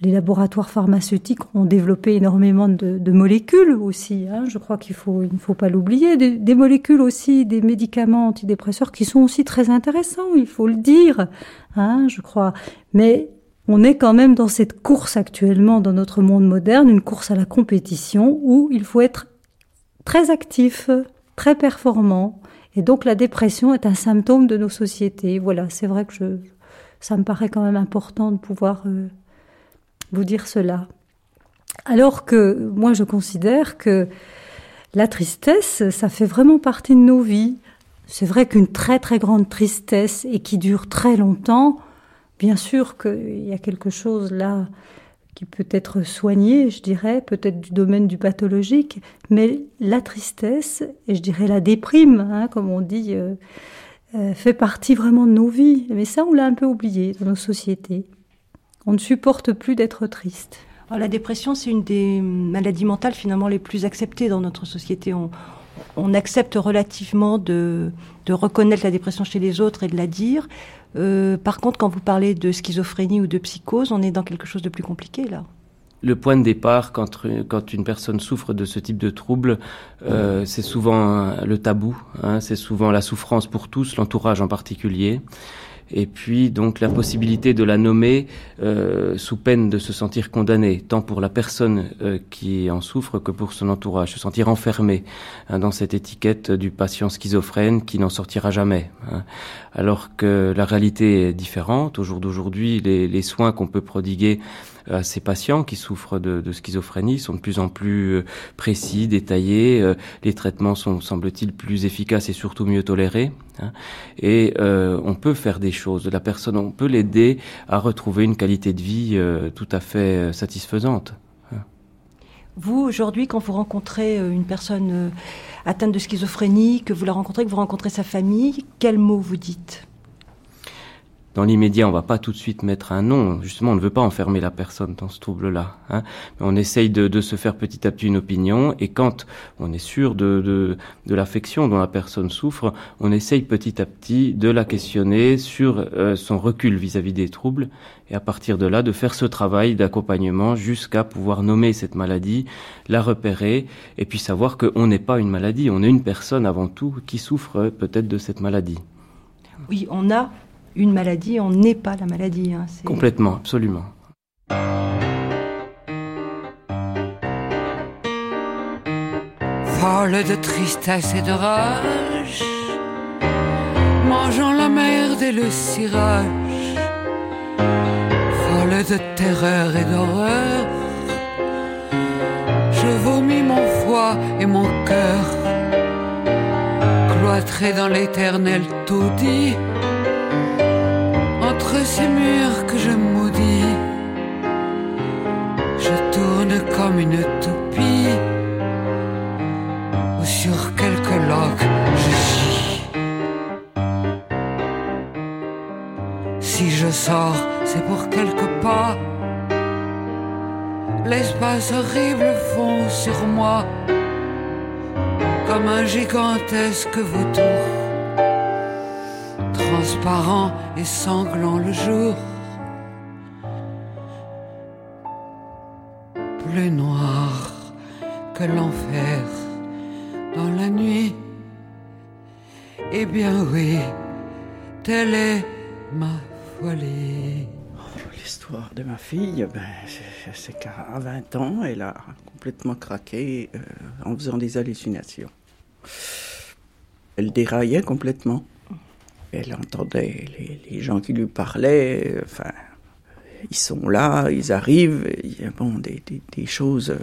Les laboratoires pharmaceutiques ont développé énormément de, molécules aussi. hein, je crois qu'il faut, il ne faut pas l'oublier. Des, des molécules aussi, des médicaments antidépresseurs qui sont aussi très intéressants, il faut le dire. hein, je crois. Mais on est quand même dans cette course actuellement dans notre monde moderne, une course à la compétition où il faut être très actif, très performant. Et donc la dépression est un symptôme de nos sociétés. Voilà, c'est vrai que je, ça me paraît quand même important de pouvoir euh, vous dire cela. Alors que moi je considère que la tristesse, ça fait vraiment partie de nos vies. C'est vrai qu'une très très grande tristesse et qui dure très longtemps, bien sûr qu'il y a quelque chose là qui peut être soigné, je dirais, peut-être du domaine du pathologique, mais la tristesse, et je dirais la déprime, hein, comme on dit, euh, euh, fait partie vraiment de nos vies. Mais ça, on l'a un peu oublié dans nos sociétés. On ne supporte plus d'être triste. Alors, la dépression, c'est une des maladies mentales finalement les plus acceptées dans notre société. On, accepte relativement de, reconnaître la dépression chez les autres et de la dire. Euh, par contre, quand vous parlez de schizophrénie ou de psychose, on est dans quelque chose de plus compliqué là. Le point de départ, quand, une personne souffre de ce type de trouble, euh, c'est souvent le tabou, hein, c'est souvent la souffrance pour tous, l'entourage en particulier et puis donc la possibilité de la nommer euh, sous peine de se sentir condamné, tant pour la personne euh, qui en souffre que pour son entourage, se sentir enfermé hein, dans cette étiquette du patient schizophrène qui n'en sortira jamais. Hein. Alors que la réalité est différente. Au jour d'aujourd'hui, les, les soins qu'on peut prodiguer à ces patients qui souffrent de, schizophrénie sont de plus en plus euh, précis, détaillés. Euh, les traitements sont, semble-t-il, plus efficaces et surtout mieux tolérés. Hein. Et euh, on peut faire des choses. La personne, on peut l'aider à retrouver une qualité de vie euh, tout à fait satisfaisante. Hein. Vous, aujourd'hui, quand vous rencontrez une personne atteinte de schizophrénie, que vous la rencontrez, que vous rencontrez sa famille, quels mots vous dites? Dans l'immédiat, on va pas tout de suite mettre un nom. Justement, on ne veut pas enfermer la personne dans ce trouble-là. Hein. On essaye de, se faire petit à petit une opinion. Et quand on est sûr de, de, l'affection dont la personne souffre, on essaye petit à petit de la questionner sur euh, son recul vis-à-vis -vis des troubles. Et à partir de là, de faire ce travail d'accompagnement jusqu'à pouvoir nommer cette maladie, la repérer, et puis savoir qu'on n'est pas une maladie. On est une personne avant tout qui souffre peut-être de cette maladie. Oui, on a une maladie, on n'est pas la maladie. Hein, Complètement, absolument. Folle de tristesse et de rage, mangeant la merde et le cirage, folle de terreur et d'horreur, je vomis mon foie et mon cœur, cloîtré dans l'éternel tout dit entre ces murs que je maudis, je tourne comme une toupie, ou sur quelque loque je chie. Si je sors, c'est pour quelques pas. L'espace horrible fond sur moi, comme un gigantesque vautour transparent et sanglant le jour, plus noir que l'enfer dans la nuit. Eh bien oui, telle est ma folie. L'histoire de ma fille, ben, c'est qu'à 20 ans, elle a complètement craqué euh, en faisant des hallucinations. Elle déraillait complètement elle entendait les, gens qui lui parlaient, enfin, ils sont là, ils arrivent, il y a bon, des, choses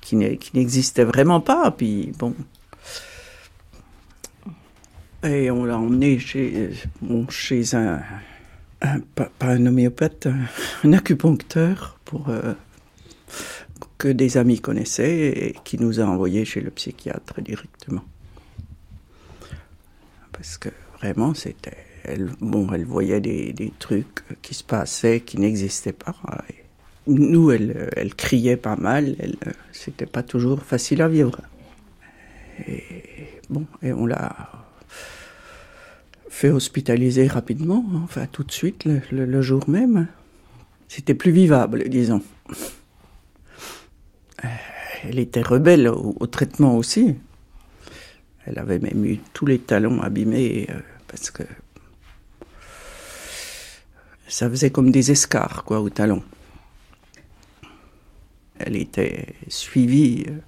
qui, n'existaient vraiment pas, puis bon. Et on l'a emmené chez, un, pas, un homéopathe, un, un acupuncteur pour euh, que des amis connaissaient et qui nous a envoyé chez le psychiatre directement. Parce que vraiment, c'était. Elle, bon, elle voyait des, trucs qui se passaient qui n'existaient pas. Nous, elle, criait pas mal. Elle, c'était pas toujours facile à vivre. Et bon, et on l'a fait hospitaliser rapidement, enfin tout de suite, le, jour même. C'était plus vivable, disons. Elle était rebelle au, au, traitement aussi. Elle avait même eu tous les talons abîmés. Euh, parce que ça faisait comme des escarres quoi au talon. Elle était suivie euh,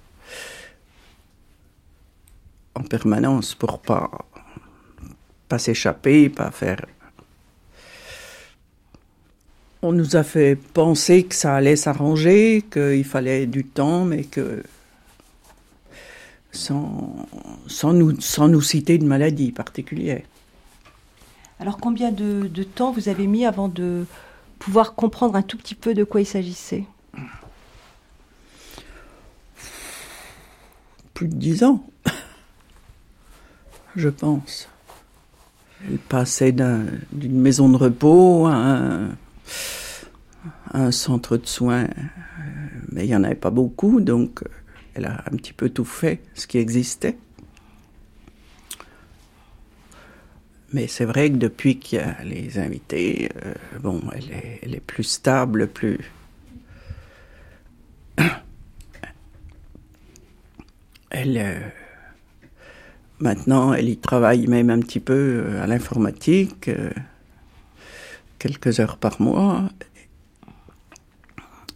en permanence pour pas pas s'échapper, pas faire. On nous a fait penser que ça allait s'arranger, qu'il fallait du temps, mais que sans, sans, nous, sans nous citer de maladie particulière. Alors combien de, temps vous avez mis avant de pouvoir comprendre un tout petit peu de quoi il s'agissait? Plus de dix ans, je pense. Elle passait d'un- d'une maison de repos à un, à un centre de soins, euh, mais il n'y en avait pas beaucoup, donc euh, elle a un petit peu tout fait, ce qui existait. Mais c'est vrai que depuis qu'il y a les invités, euh, bon, elle est, plus stable, plus. (coughs) Elle. euh, maintenant, elle y travaille même un petit peu euh, à l'informatique, quelques heures par mois.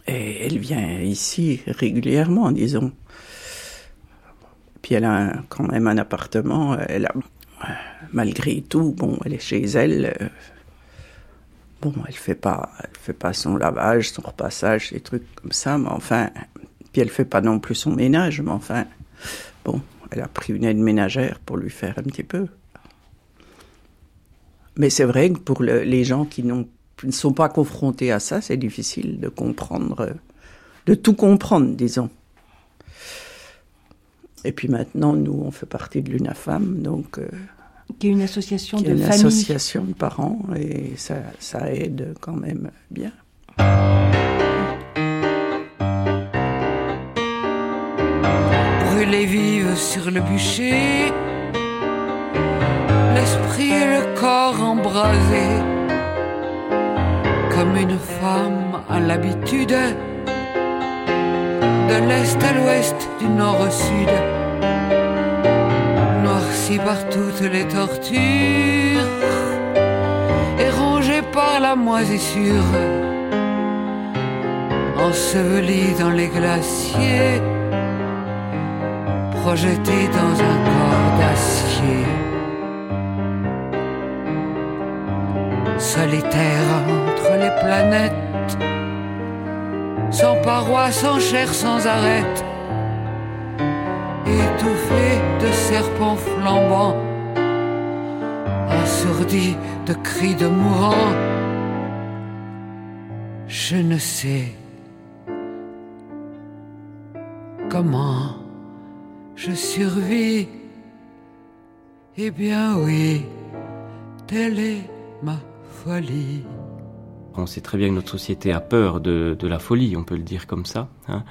Et elle vient ici régulièrement, disons. Puis elle a quand même un appartement. Elle a, malgré tout, bon, elle est chez elle. euh, bon, elle fait pas, elle fait pas son lavage, son repassage, des trucs comme ça, mais enfin, puis elle fait pas non plus son ménage, mais enfin, bon, elle a pris une aide ménagère pour lui faire un petit peu. Mais c'est vrai que pour le- les gens qui ne sont pas confrontés à ça, c'est difficile de comprendre, de tout comprendre, disons. Et puis maintenant, nous, on fait partie de l'UNAFAM, donc euh, Qui est une association qui est de une famille. association de parents, et ça, ça aide quand même bien. brûlée vive sur le bûcher, l'esprit et le corps embrasés, comme une femme à l'habitude, de l'est à l'ouest, du nord au sud, noircie par toutes les tortures, et rongée par la moisissure, ensevelie dans les glaciers projeté dans un corps d'acier. Solitaire entre les planètes, sans parois, sans chair, sans arête, étouffé de serpents flambants, assourdi de cris de mourants. Je ne sais comment je survis. Eh bien oui, telle est ma folie. On sait très bien que notre société a peur de, la folie, on peut le dire comme ça. hein.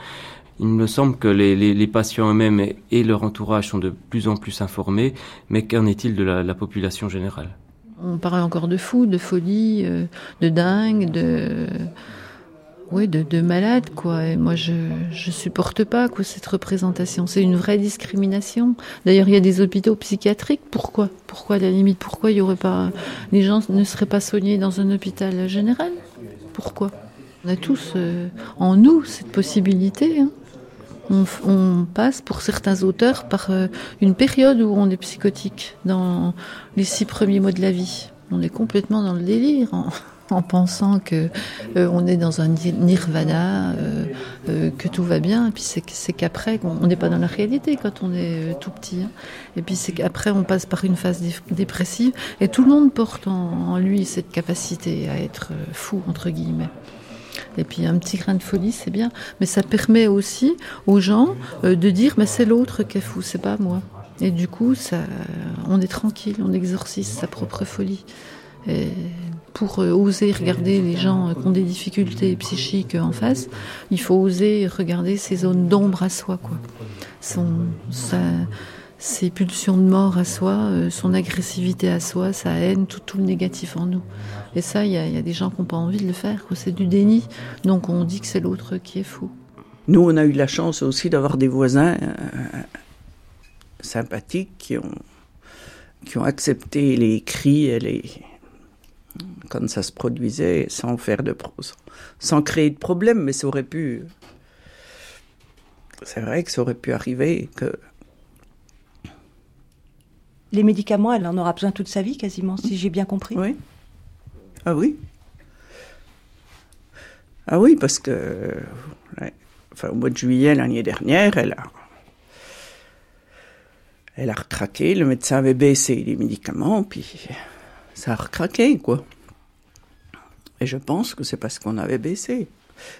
Il me semble que les, patients eux-mêmes et, leur entourage sont de plus en plus informés, mais qu'en est-il de la, la population générale? On parle encore de fou, de folie, euh, de dingue, de oui, de, de malade quoi. Et moi je je supporte pas quoi cette représentation. C'est une vraie discrimination. D'ailleurs il y a des hôpitaux psychiatriques. Pourquoi? Pourquoi à la limite Pourquoi il y aurait pas les gens ne seraient pas soignés dans un hôpital général? Pourquoi? On a tous euh, en nous cette possibilité. hein. On, passe pour certains auteurs par euh, une période où on est psychotique dans les six premiers mois de la vie. On est complètement dans le délire en pensant que euh, on est dans un ni- nirvana, euh, euh, que tout va bien. Puis c'est qu'après, on n'est pas dans la réalité quand on est tout petit. hein. Et puis c'est qu'après, on passe par une phase dé- dépressive. Et tout le monde porte en, lui cette capacité à être fou entre guillemets. Et puis un petit grain de folie, c'est bien, mais ça permet aussi aux gens de dire, mais c'est l'autre qui est fou, c'est pas moi. Et du coup, ça, on est tranquille, on exorcise sa propre folie. Pour euh, oser regarder les gens qui ont des difficultés psychiques en face, il faut oser regarder ces zones d'ombre à soi, quoi. Son, sa- ses pulsions de mort à soi, euh, son agressivité à soi, sa haine, tout, tout le négatif en nous. Et ça, il y, a- il y a des gens qui n'ont pas envie de le faire, c'est du déni. Donc on dit que c'est l'autre qui est fou. Nous, on a eu la chance aussi d'avoir des voisins euh, sympathiques qui ont, qui ont accepté les cris et les, quand ça se produisait sans faire de pro- sans créer de problème, mais ça aurait pu. C'est vrai que ça aurait pu arriver que Les médicaments, elle en aura besoin toute sa vie quasiment, si j'ai bien compris. Oui. Ah oui. Ah oui, parce que ouais, enfin, au mois de juillet l'année dernière, elle a, elle a recraqué, le médecin avait baissé les médicaments, puis ça a recraqué, quoi. Et je pense que c'est parce qu'on avait baissé.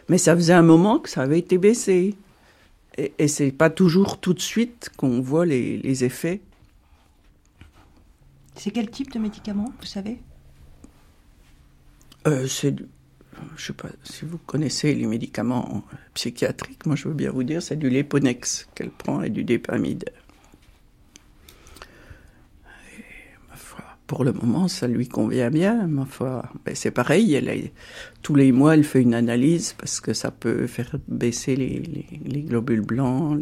Mais ça faisait un moment que ça avait été baissé. Et, et c'est pas toujours tout de suite qu'on voit les, les effets. C'est quel type de médicament, vous savez? Euh, c'est, je sais pas si vous connaissez les médicaments psychiatriques. Moi, je veux bien vous dire, c'est du Léponex qu'elle prend et du Dépamide. Et, ma foi, pour le moment, ça lui convient bien. Ma foi, Ben, c'est pareil. Elle tous les mois, elle fait une analyse parce que ça peut faire baisser les, les- les globules blancs.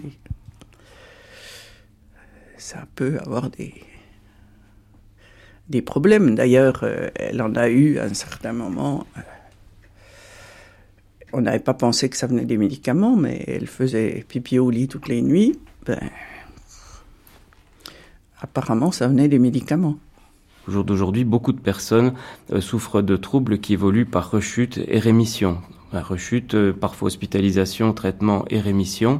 Ça peut avoir des des problèmes. D'ailleurs, euh, elle en a eu à un certain moment. euh, on n'avait pas pensé que ça venait des médicaments, mais elle faisait pipi au lit toutes les nuits. Ben, apparemment, ça venait des médicaments. Au jour d'aujourd'hui, beaucoup de personnes euh, souffrent de troubles qui évoluent par rechute et rémission. La rechute, euh, parfois hospitalisation, traitement et rémission.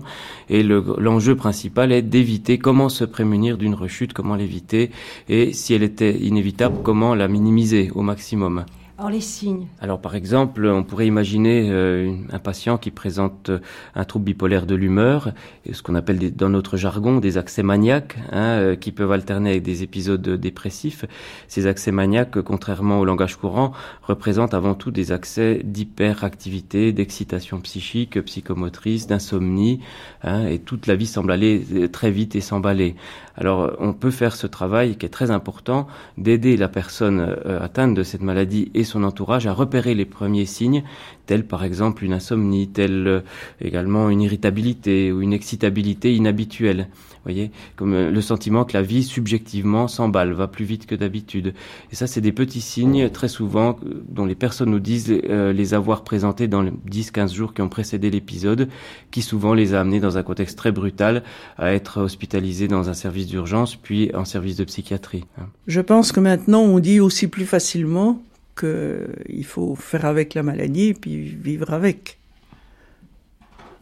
Et le- l'enjeu principal est d'éviter comment se prémunir d'une rechute, comment l'éviter, et si elle était inévitable, comment la minimiser au maximum. Alors les signes. Alors par exemple, on pourrait imaginer euh, un patient qui présente euh, un trouble bipolaire de l'humeur, ce qu'on appelle des- dans notre jargon des accès maniaques, hein, euh, qui peuvent alterner avec des épisodes dépressifs. Ces accès maniaques, contrairement au langage courant, représentent avant tout des accès d'hyperactivité, d'excitation psychique, psychomotrice, d'insomnie, hein, et toute la vie semble aller euh, très vite et s'emballer. Alors on peut faire ce travail qui est très important d'aider la personne atteinte de cette maladie et son entourage à repérer les premiers signes, tels par exemple une insomnie, tels euh, également une irritabilité ou une excitabilité inhabituelle. Voyez, comme euh, le sentiment que la vie subjectivement s'emballe, va plus vite que d'habitude. Et ça, c'est des petits signes très souvent euh, dont les personnes nous disent euh, les avoir présentés dans les 10-15 jours qui ont précédé l'épisode, qui souvent les a amenés dans un contexte très brutal à être hospitalisés dans un service d'urgence, puis en service de psychiatrie. hein. Je pense que maintenant, on dit aussi plus facilement qu'il faut faire avec la maladie et puis vivre avec.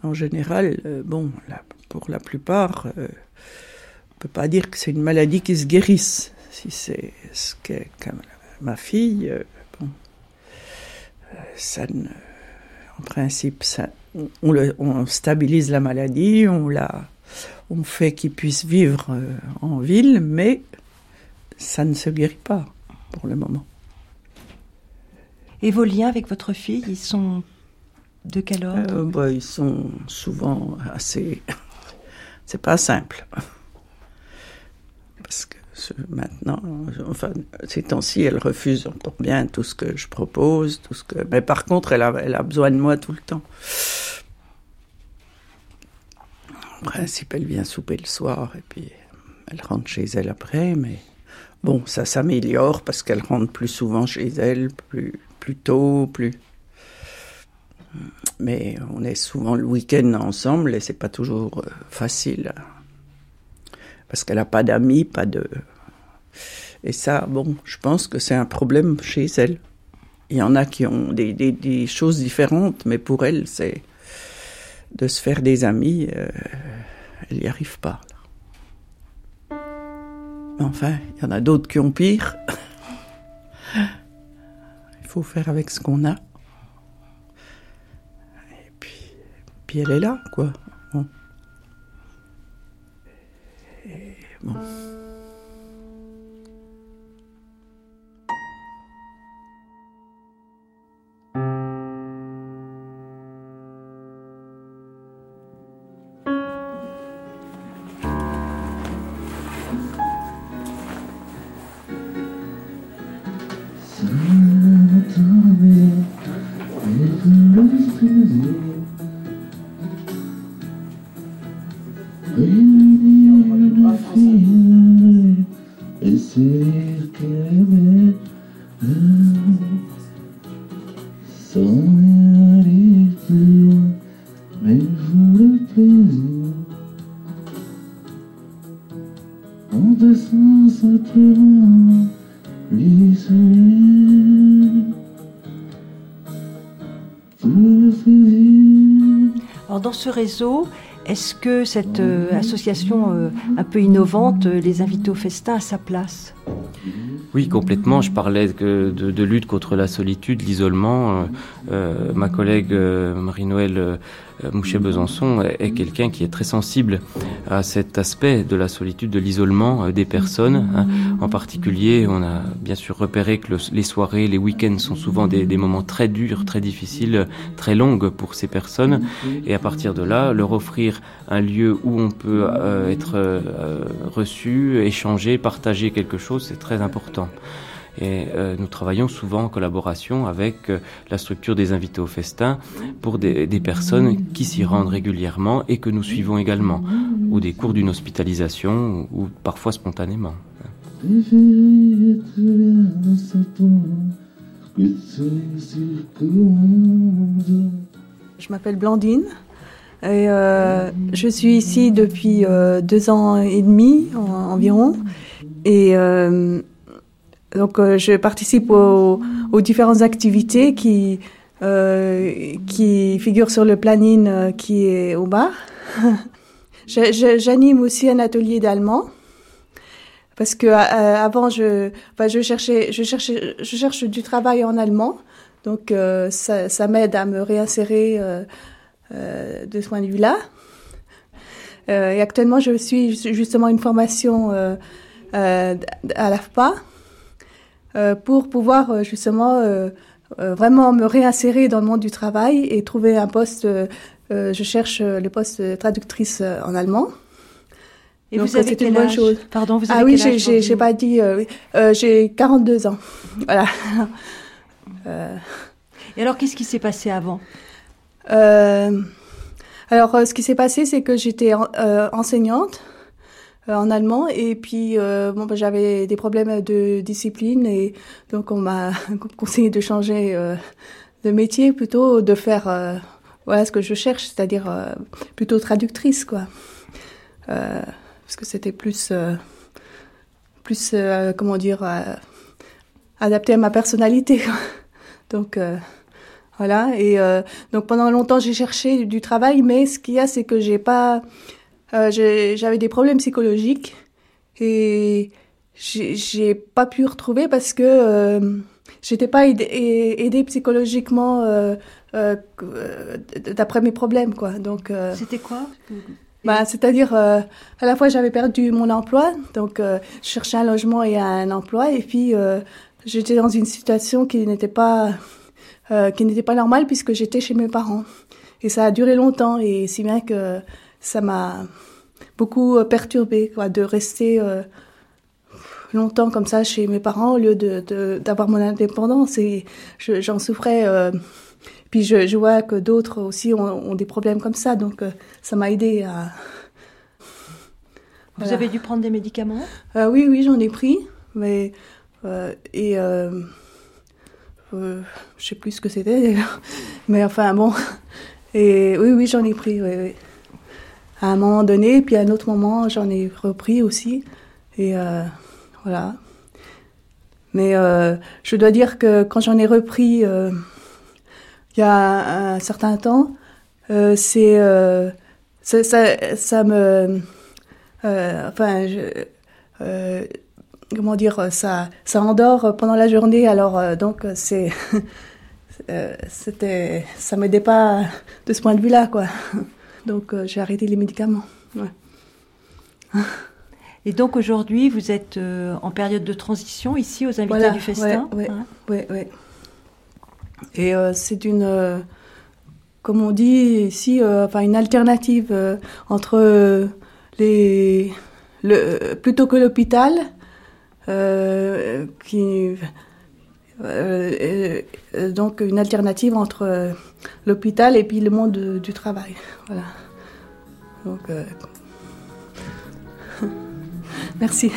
En général, euh, bon, pour la plupart, euh, on peut pas dire que c'est une maladie qui se guérisse. Si c'est ce qu'est ma fille, euh, euh, ça ne- en principe, on, stabilise la maladie, on la, on fait qu'il puisse vivre euh, en ville, mais ça ne se guérit pas pour le moment. Et vos liens avec votre fille, ils sont de quel ordre? Euh, bah, ils sont souvent assez. (laughs) C'est pas simple. Parce que maintenant, enfin, ces temps-ci, elle refuse encore bien tout ce que je propose, tout ce que. Mais par contre, elle a, elle a besoin de moi tout le temps. En principe, elle vient souper le soir et puis elle rentre chez elle après, mais bon, ça s'améliore parce qu'elle rentre plus souvent chez elle, plus, plus tôt, plus. Mais on est souvent le week-end ensemble et c'est pas toujours euh, facile. Parce qu'elle a pas d'amis, pas de. Et ça, bon, je pense que c'est un problème chez elle. Il y en a qui ont des, des, choses différentes, mais pour elle, c'est de se faire des amis, euh, elle n'y arrive pas. Enfin, il y en a d'autres qui ont pire. (laughs) Faire avec ce qu'on a. Et puis, puis elle est là, quoi. Bon. Réseau, Est-ce que cette euh, association euh, un peu innovante, euh, les invités au festin, a sa place? Oui, complètement. Je parlais de, lutte contre la solitude, l'isolement. Ma collègue Marie-Noël Mouchet-Besançon est, quelqu'un qui est très sensible à cet aspect de la solitude, de l'isolement des personnes. En particulier, on a bien sûr repéré que le- les soirées, les week-ends sont souvent des, moments très durs, très difficiles, très longues pour ces personnes. Et à partir de là, leur offrir un lieu où on peut euh, être euh, reçu, échanger, partager quelque chose, c'est très important. Et euh, nous travaillons souvent en collaboration avec la structure des invités au festin pour des, personnes qui s'y rendent régulièrement et que nous suivons également, ou des cours d'une hospitalisation, ou parfois spontanément. Je m'appelle Blandine et euh, je suis ici depuis euh, deux ans et demi en- environ. Et euh, donc je participe aux, aux différentes activités qui, qui figurent sur le planning qui est au bar. (laughs) J'anime aussi un atelier d'allemand. Parce que euh, avant, je, enfin, je cherchais, je cherchais, je cherche du travail en allemand, donc euh, ça, ça m'aide à me réinsérer euh, euh, de ce point de vue-là. Euh, et actuellement, je suis ju- justement une formation euh, euh, à l'AFPA euh, pour pouvoir euh, justement euh, euh, vraiment me réinsérer dans le monde du travail et trouver un poste. euh, euh, je cherche euh, le poste traductrice euh, en allemand. Et Donc, vous avez quel une bonne âge chose. Pardon, vous avez ah oui, j'ai- pas dit. euh. Euh, j'ai 42 ans. (laughs) Voilà. Euh, Et alors, qu'est-ce qui s'est passé avant euh, alors, euh, ce qui s'est passé, c'est que j'étais en- euh, enseignante en allemand et puis euh, bon, bah, j'avais des problèmes de discipline et donc on m'a (laughs) conseillé de changer euh, de métier plutôt de faire euh, voilà ce que je cherche, c'est-à-dire euh, plutôt traductrice quoi, Euh, parce que c'était plus euh, plus euh, comment dire euh, adapté à ma personnalité. (laughs) Donc voilà. Et donc pendant longtemps j'ai cherché du travail, mais ce qu'il y a c'est que j'ai pas, j'avais des problèmes psychologiques et j'ai pas pu retrouver parce que j'étais pas aidée, psychologiquement d'après mes problèmes quoi. Donc C'était quoi? Bah, c'est-à-dire, euh, à la fois j'avais perdu mon emploi, donc euh, je cherchais un logement et un emploi, et puis euh, j'étais dans une situation qui n'était pas, pas normale puisque j'étais chez mes parents. Et ça a duré longtemps, et si bien que ça m'a beaucoup perturbée, de rester longtemps comme ça chez mes parents au lieu de, de- d'avoir mon indépendance. Et je- j'en souffrais. Puis je, je vois que d'autres aussi ont, ont des problèmes comme ça, donc euh, ça m'a aidé à. Vous avez dû prendre des médicaments? Euh, oui, oui, j'en ai pris, mais euh, et euh, je sais plus ce que c'était, (laughs) mais enfin bon. Et oui, oui, j'en ai pris, oui, oui. À un moment donné, puis à un autre moment, j'en ai repris aussi, et voilà. Mais je dois dire que quand j'en ai repris il y a un, certain temps, euh, c'est euh, ça, ça, ça me euh, enfin, je, comment dire, ça, ça endort pendant la journée. Alors donc c'est, (laughs) c'était, ça m'aidait pas de ce point de vue-là, quoi. (laughs) Donc j'ai arrêté les médicaments. Ouais. Et donc aujourd'hui, vous êtes en période de transition ici aux invités Voilà, du festin. ouais, hein? ouais. Et euh, c'est une, euh, comme on dit ici, euh, enfin une alternative entre les, le, plutôt que l'hôpital, qui, euh, donc une alternative entre euh, l'hôpital et puis le monde de- du travail. Voilà. Donc, euh, (laughs) merci.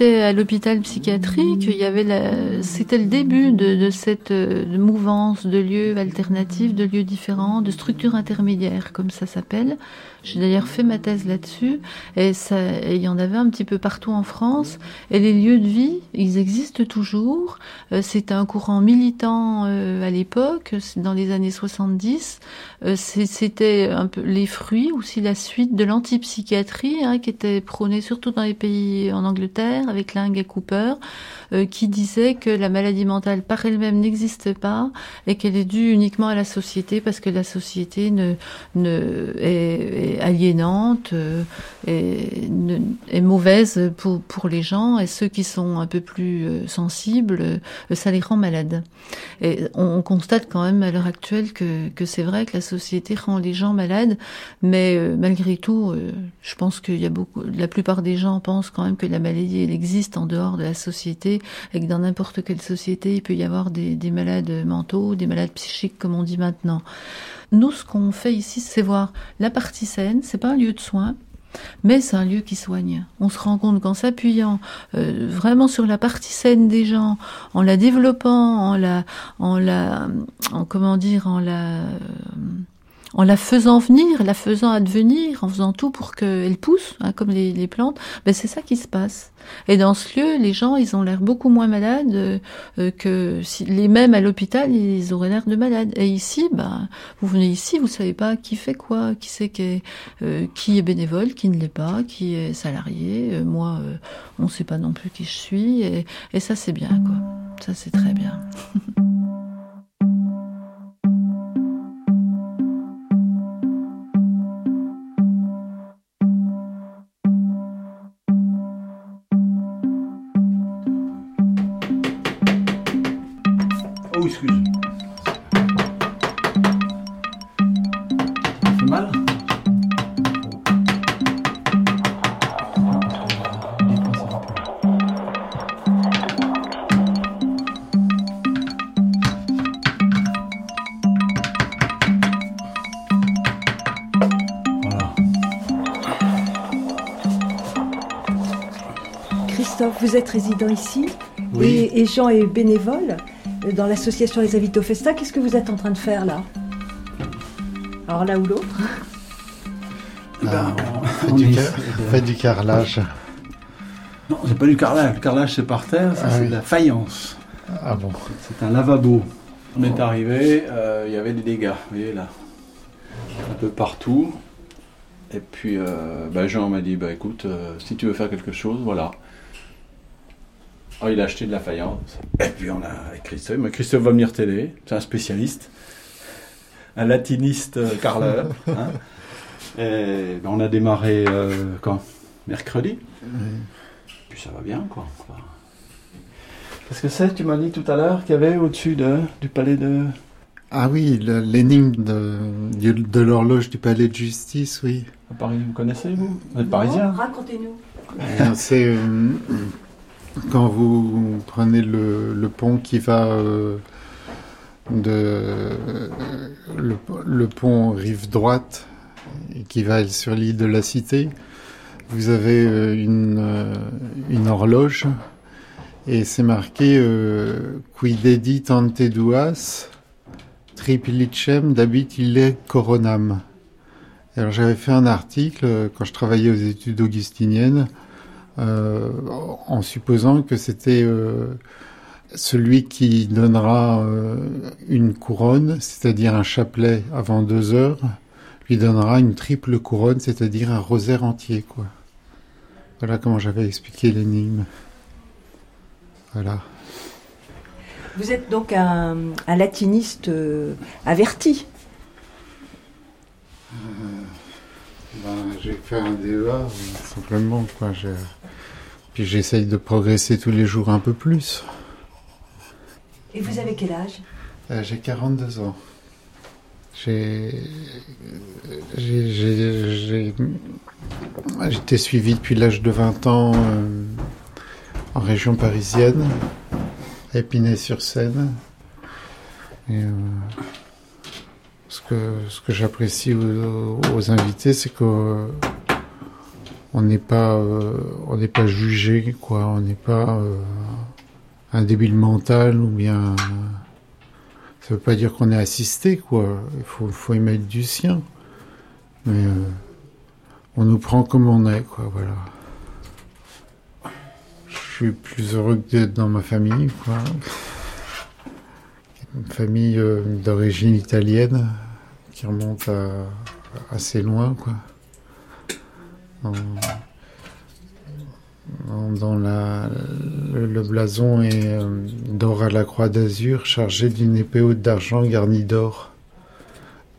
Pour l'hôpital psychiatrique, il y avait la... c'était le début de, de cette euh, mouvance de lieux alternatifs, de lieux différents, de structures intermédiaires, comme ça s'appelle. J'ai d'ailleurs fait ma thèse là-dessus, et ça, il y en avait un petit peu partout en France. Et les lieux de vie, ils existent toujours. Euh, C'était un courant militant euh, à l'époque, c'est dans les années 70. Euh, c'est- C'était un peu les fruits, aussi la suite de l'antipsychiatrie, hein, qui était prônée surtout dans les pays en Angleterre, avec Et Cooper, euh, qui disait que la maladie mentale par elle-même n'existe pas et qu'elle est due uniquement à la société parce que la société ne, est aliénante, euh, est, est mauvaise pour, pour les gens et ceux qui sont un peu plus euh, sensibles, euh, ça les rend malades. Et on, on constate quand même à l'heure actuelle que, que c'est vrai que la société rend les gens malades, mais euh, malgré tout, euh, je pense qu'il y a beaucoup, la plupart des gens pensent quand même que la maladie elle existe en dehors de la société et que dans n'importe quelle société il peut y avoir des, des malades mentaux, des malades psychiques comme on dit maintenant. Nous, ce qu'on fait ici, c'est voir la partie saine. C'est pas un lieu de soins. Mais c'est un lieu qui soigne. On se rend compte qu'en s'appuyant euh, vraiment sur la partie saine des gens, en la développant, en la, en la, en comment dire, en la, euh, en la faisant venir, la faisant advenir, en faisant tout pour qu'elle pousse, hein, comme les, plantes, ben c'est ça qui se passe. Et dans ce lieu, les gens, ils ont l'air beaucoup moins malades euh, euh, que si, les mêmes à l'hôpital, ils auraient l'air de malades. Et ici, ben, vous venez ici, vous savez pas qui fait quoi, qui est, euh, qui est bénévole, qui ne l'est pas, qui est salarié. Moi, on sait pas non plus qui je suis. Et, et ça, c'est bien, quoi. Ça, c'est très bien. (laughs) Christophe, vous êtes résident ici Oui. et, et Jean est bénévole dans l'association Les Avitos Festa. Qu'est-ce que vous êtes en train de faire là? Alors l'un ou l'autre? Ben, (laughs) on, du, est- car- on fait du carrelage. Non, c'est pas du carrelage. Le carrelage, c'est par terre, ça, Ah c'est oui. de la faïence. Ah bon C'est un lavabo. On est arrivé, euh, il y avait des dégâts, vous voyez là. Un peu partout. Et puis, euh, bah, Jean m'a dit, bah écoute, euh, si tu veux faire quelque chose, voilà. Oh, il a acheté de la faïence. Et puis on a avec Christophe. Mais Christophe va venir t'aider. C'est un spécialiste. Un latiniste euh, carreleur. (laughs) hein. Et ben, on a démarré euh, quand? Mercredi. Puis ça va bien, quoi. Enfin, Qu'est-ce que c'est Tu m'as dit tout à l'heure qu'il y avait au-dessus de, du palais de. Ah oui, l'énigme de, de l'horloge du palais de justice, oui. À Paris, vous connaissez, vous? Vous êtes parisien Racontez-nous. Euh, C'est euh, quand vous prenez le, pont qui va euh, de le, pont rive droite qui va sur l'île de la Cité, vous avez euh, une, euh, une horloge et c'est marqué euh, Qui dedit ante duas tripliccem dabit ille coronam. Alors j'avais fait un article quand je travaillais aux études augustiniennes en supposant que c'était euh, celui qui donnera euh, une couronne, c'est-à-dire un chapelet avant deux heures, lui donnera une triple couronne, c'est-à-dire un rosaire entier, quoi. Voilà comment j'avais expliqué l'énigme. Voilà. Vous êtes donc un, un latiniste euh, averti. Ben, j'ai fait un DEA, euh, simplement, quoi. J'ai- Puis j'essaye de progresser tous les jours un peu plus. Et vous avez quel âge? Euh, j'ai 42 ans. J'ai. j'ai- j'ai- j'ai- J'étais suivi depuis l'âge de 20 ans euh, en région parisienne, à Épinay-sur-Seine. Et, euh, ce que, ce que j'apprécie aux, aux invités, c'est qu'on on n'est pas, euh, on n'est pas jugé, quoi. On n'est pas euh, un débile mental ou bien. Ça veut pas dire qu'on est assisté, quoi. Il faut, faut y mettre du sien. Mais euh, on nous prend comme on est, quoi. Voilà. Je suis plus heureux que d'être dans ma famille, quoi. Une famille d'origine italienne qui remonte assez loin, quoi. Dans, dans- dans la, le, le blason est euh, d'or à la croix d'azur, chargé d'une épée haute d'argent garnie d'or,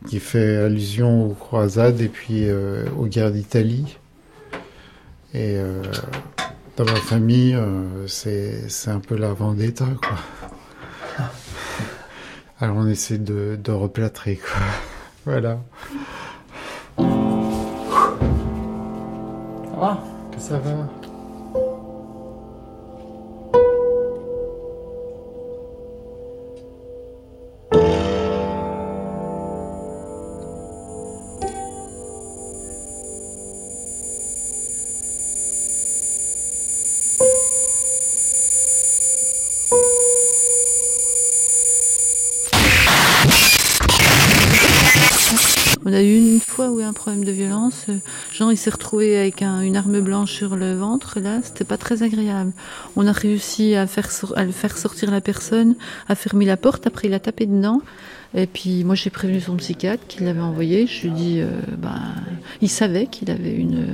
qui fait allusion aux croisades et puis euh, aux guerres d'Italie. Et euh, dans ma famille, c'est c'est un peu la vendetta, quoi. Alors on essaie de, de replâtrer, quoi. (laughs) Voilà. Va Ça va. Problème de violence. euh, Jean, il s'est retrouvé avec un- une arme blanche sur le ventre. Là, c'était pas très agréable. On a réussi à faire le faire sortir la personne, à fermer la porte. Après, il a tapé dedans. Et puis, moi, j'ai prévenu son psychiatre qui l'avait envoyé. Je lui ai dit, euh, ben, il savait qu'il avait une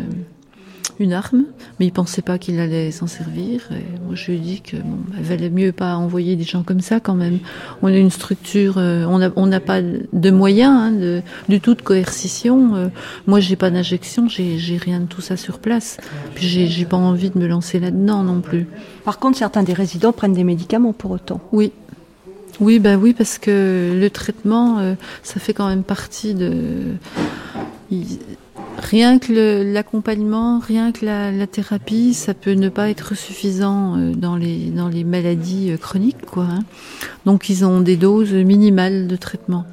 une arme, mais il pensait pas qu'il allait s'en servir. Et moi, je lui ai dit que bon, il valait mieux pas envoyer des gens comme ça quand même. On est une structure, euh, on n'a on pas de moyens hein, de, du tout de coercition. Euh, moi, j'ai pas d'injection, j'ai rien de tout ça sur place. Puis j'ai pas envie de me lancer là-dedans non plus. Par contre, certains des résidents prennent des médicaments pour autant. Oui. Oui, bah oui, parce que le traitement, euh, ça fait quand même partie de. il- Rien que l'accompagnement, rien que la, la thérapie, ça peut ne pas être suffisant euh, dans les dans les maladies euh, chroniques, quoi. hein. Donc ils ont des doses minimales de traitement.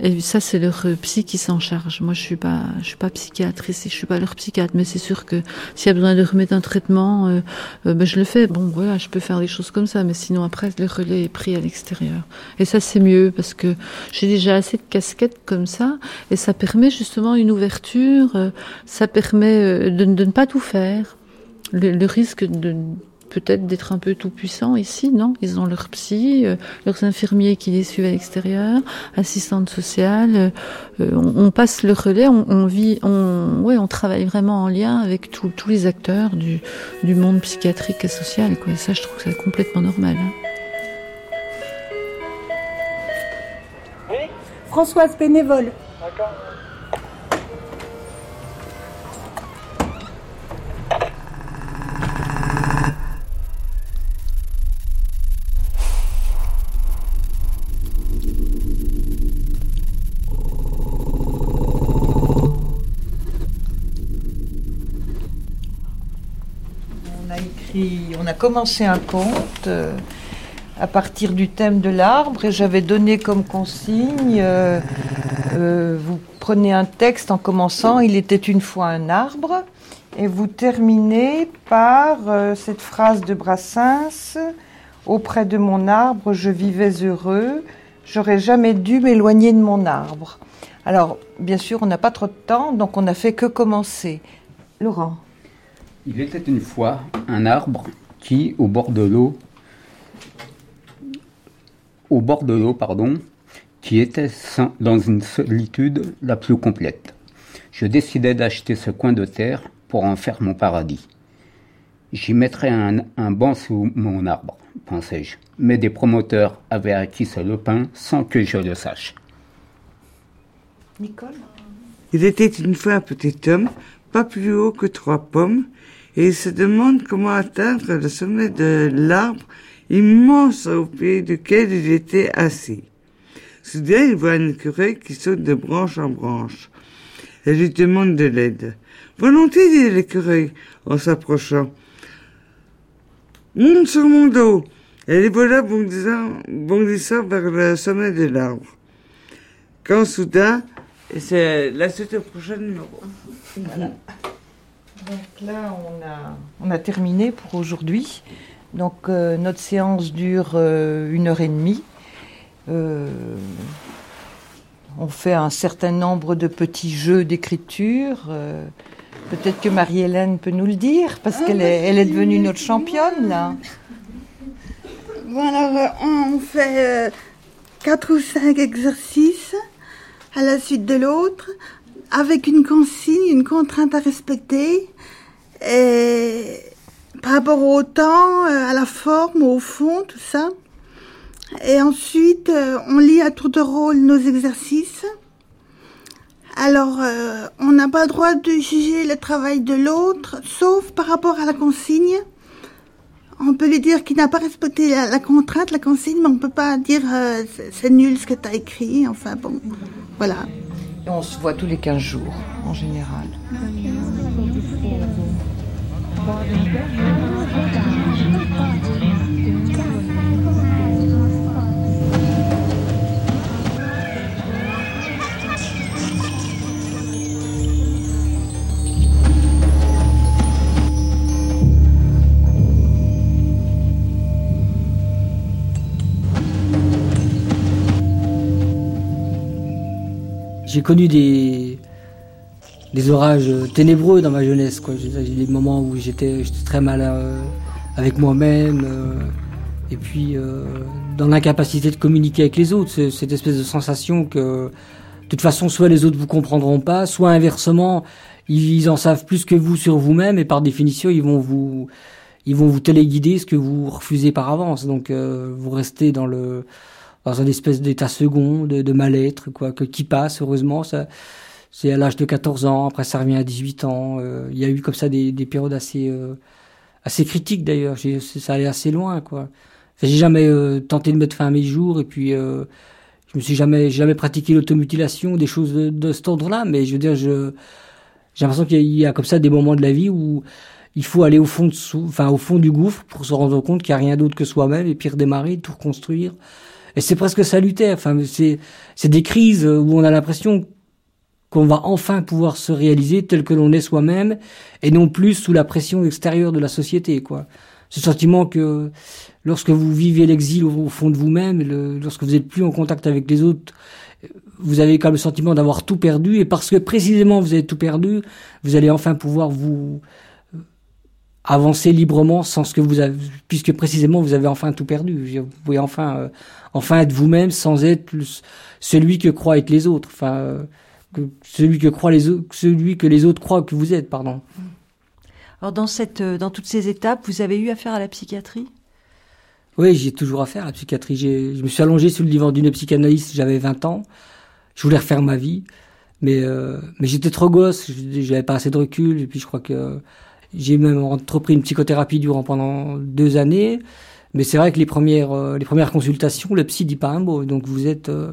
Et ça, c'est leur euh, psy qui s'en charge. Moi, je suis pas, je suis pas psychiatre ici, je suis pas leur psychiatre, mais c'est sûr que s'il y a besoin de remettre un traitement, euh, euh, ben, je le fais. Bon, voilà, je peux faire des choses comme ça, mais sinon après, le relais est pris à l'extérieur. Et ça, c'est mieux parce que j'ai déjà assez de casquettes comme ça, et ça permet justement une ouverture. ça permet de, ne pas tout faire. Le risque de peut-être d'être un peu tout puissant ici, non? Ils ont leur psy, euh, leurs infirmiers qui les suivent à l'extérieur, assistantes sociales. euh, euh, on, on passe le relais, on, on vit, on, ouais, on travaille vraiment en lien avec tous tous les acteurs du, du monde psychiatrique et social. Quoi. Et ça, je trouve que c'est complètement normal. hein. Françoise bénévole. On commencé un conte euh, à partir du thème de l'arbre et j'avais donné comme consigne, euh, euh, vous prenez un texte en commençant, il était une fois un arbre, et vous terminez par cette phrase de Brassens, auprès de mon arbre, je vivais heureux, j'aurais jamais dû m'éloigner de mon arbre. Alors, bien sûr, on n'a pas trop de temps, donc on n'a fait que commencer. Laurent. Il était une fois un arbre qui, au bord de l'eau, au bord de l'eau, pardon, qui était sans- dans une solitude la plus complète. Je décidai d'acheter ce coin de terre pour en faire mon paradis. J'y mettrais un, un banc sous mon arbre, pensai-je. Mais des promoteurs avaient acquis ce lopin sans que je le sache. Nicole? Il était une fois un petit homme, pas plus haut que trois pommes, et il se demande comment atteindre le sommet de l'arbre immense au pied duquel il était assis. Soudain, il voit un écureuil qui saute de branche en branche. Elle lui demande de l'aide. Volontiers, dit l'écureuil en s'approchant. Monte sur mon dos. Elle y voilà bondissant, bondissant vers le sommet de l'arbre. Quand soudain, et c'est la suite au prochain numéro. Donc là, on a, on a terminé pour aujourd'hui. Donc euh, notre séance dure euh, une heure et demie. Euh, on fait un certain nombre de petits jeux d'écriture. Peut-être que Marie-Hélène peut nous le dire, parce Ah, qu'elle est, elle est devenue notre championne, là. Bon, alors, on fait quatre ou cinq exercices à la suite de l'autre, avec une consigne, une contrainte à respecter, et par rapport au temps, euh, à la forme, au fond, tout ça. Et ensuite, euh, on lit à tour de rôle nos exercices. Alors, euh, on n'a pas le droit de juger le travail de l'autre, sauf par rapport à la consigne. On peut lui dire qu'il n'a pas respecté la, contrainte, la consigne, mais on peut pas dire c'est nul ce que tu as écrit. Enfin bon, voilà. Et on se voit tous les 15 jours, en général. J'ai connu des, des orages ténébreux dans ma jeunesse. quoi. J'ai des moments où j'étais très mal euh, avec moi-même. euh, et puis, euh, dans l'incapacité de communiquer avec les autres, cette espèce de sensation que, de toute façon, soit les autres vous comprendront pas, soit inversement, ils en savent plus que vous sur vous-même, et par définition, ils vont vous, ils vont vous téléguider ce que vous refusez par avance. Donc, vous restez dans le, dans un espèce d'état second, de, de mal-être, quoi, que, qui passe, heureusement, ça, c'est à l'âge de 14 ans, après ça revient à 18 ans, euh, il y a eu comme ça des, des périodes assez, euh, assez critiques d'ailleurs, J'ai- ça allait assez loin, quoi. J'ai jamais euh, tenté de mettre fin à mes jours et puis euh, je me suis jamais jamais pratiqué l'automutilation, des choses de, de cet ordre-là. Mais je veux dire, je j'ai l'impression qu'il y, a- y a comme ça des moments de la vie où il faut aller au fond de sou- enfin au fond du gouffre pour se rendre compte qu'il n'y a rien d'autre que soi-même et puis redémarrer, tout reconstruire. Et c'est presque salutaire. Enfin, c'est des crises où on a l'impression qu'on va enfin pouvoir se réaliser tel que l'on est soi-même et non plus sous la pression extérieure de la société, quoi. Ce sentiment que lorsque vous vivez l'exil au, fond de vous-même, lorsque vous n'êtes plus en contact avec les autres, vous avez quand même le sentiment d'avoir tout perdu et parce que précisément vous avez tout perdu, vous allez enfin pouvoir vous avancer librement sans ce que vous avez, puisque précisément vous avez enfin tout perdu. Vous pouvez enfin, euh, enfin être vous-même sans être celui que croient être les autres. Enfin, euh, celui que croient les autres, celui que les autres croient que vous êtes, pardon. Alors dans, cette, euh, dans toutes ces étapes, vous avez eu affaire à la psychiatrie? Oui, j'ai toujours affaire à la psychiatrie. J'ai- Je me suis allongé sur le divan d'une psychanalyste, j'avais 20 ans. Je voulais refaire ma vie. Mais, euh, mais j'étais trop gosse, je- j'avais pas assez de recul. Et puis je crois que j'ai même entrepris une psychothérapie durant pendant deux années. Mais c'est vrai que les premières, euh, les premières consultations, le psy dit pas un mot. Donc vous êtes euh,